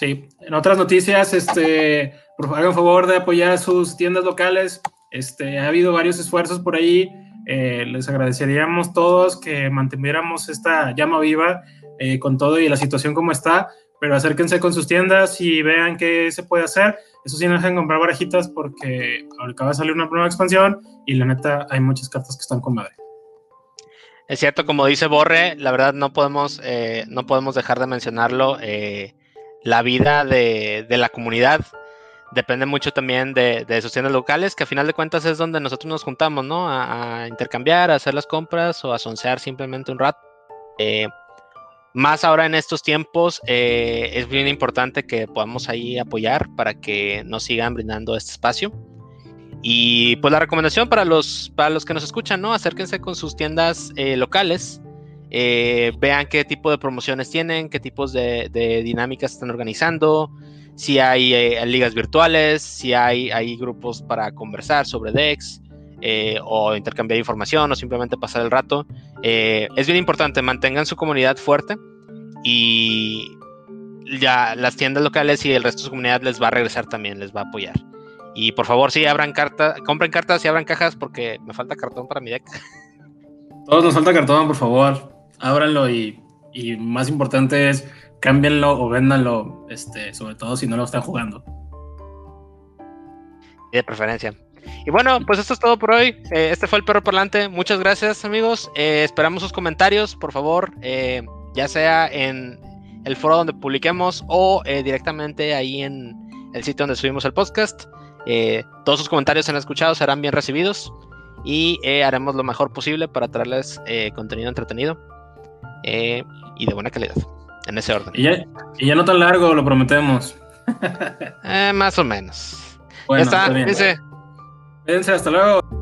Sí, en otras noticias, este, por hagan favor de apoyar sus tiendas locales. Este, ha habido varios esfuerzos por ahí. Eh, les agradeceríamos todos que mantuviéramos esta llama viva eh, con todo y la situación como está, pero acérquense con sus tiendas y vean qué se puede hacer. Eso sí, no dejen comprar barajitas porque acaba de salir una nueva expansión y la neta hay muchas cartas que están con madre. Es cierto, como dice Borre, la verdad no podemos, eh, no podemos dejar de mencionarlo. Eh, la vida de, la comunidad depende mucho también de, de, sus tiendas locales, que a final de cuentas es donde nosotros nos juntamos, ¿no? A, intercambiar, a hacer las compras o a simplemente un rato. Eh, más ahora en estos tiempos es bien importante que podamos ahí apoyar para que nos sigan brindando este espacio. Y pues la recomendación para los, para los que nos escuchan, ¿no? Acérquense con sus tiendas eh, locales, eh, vean qué tipo de promociones tienen, qué tipos de, dinámicas están organizando, si hay eh, ligas virtuales, si hay, hay grupos para conversar sobre DEX o intercambiar información o simplemente pasar el rato. es bien importante, mantengan su comunidad fuerte y ya las tiendas locales y el resto de su comunidad les va a regresar también, les va a apoyar. Y por favor, sí, abran cartas, compren cartas y abran cajas porque me falta cartón para mi deck. [LAUGHS] Todos nos falta cartón, por favor. Ábranlo y, y más importante es cámbienlo o véndanlo, este, sobre todo si no lo están jugando. de preferencia. Y bueno, pues esto es todo por hoy. Eh, este fue el perro parlante. Muchas gracias, amigos. Eh, esperamos sus comentarios, por favor, eh, ya sea en el foro donde publiquemos o directamente ahí en el sitio donde subimos el podcast. todos sus comentarios han escuchado serán bien recibidos y haremos lo mejor posible para traerles contenido entretenido y de buena calidad, en ese orden. Y ya, y ya no tan largo, lo prometemos. [LAUGHS] más o menos. ya está, dice. Cuídense, hasta luego.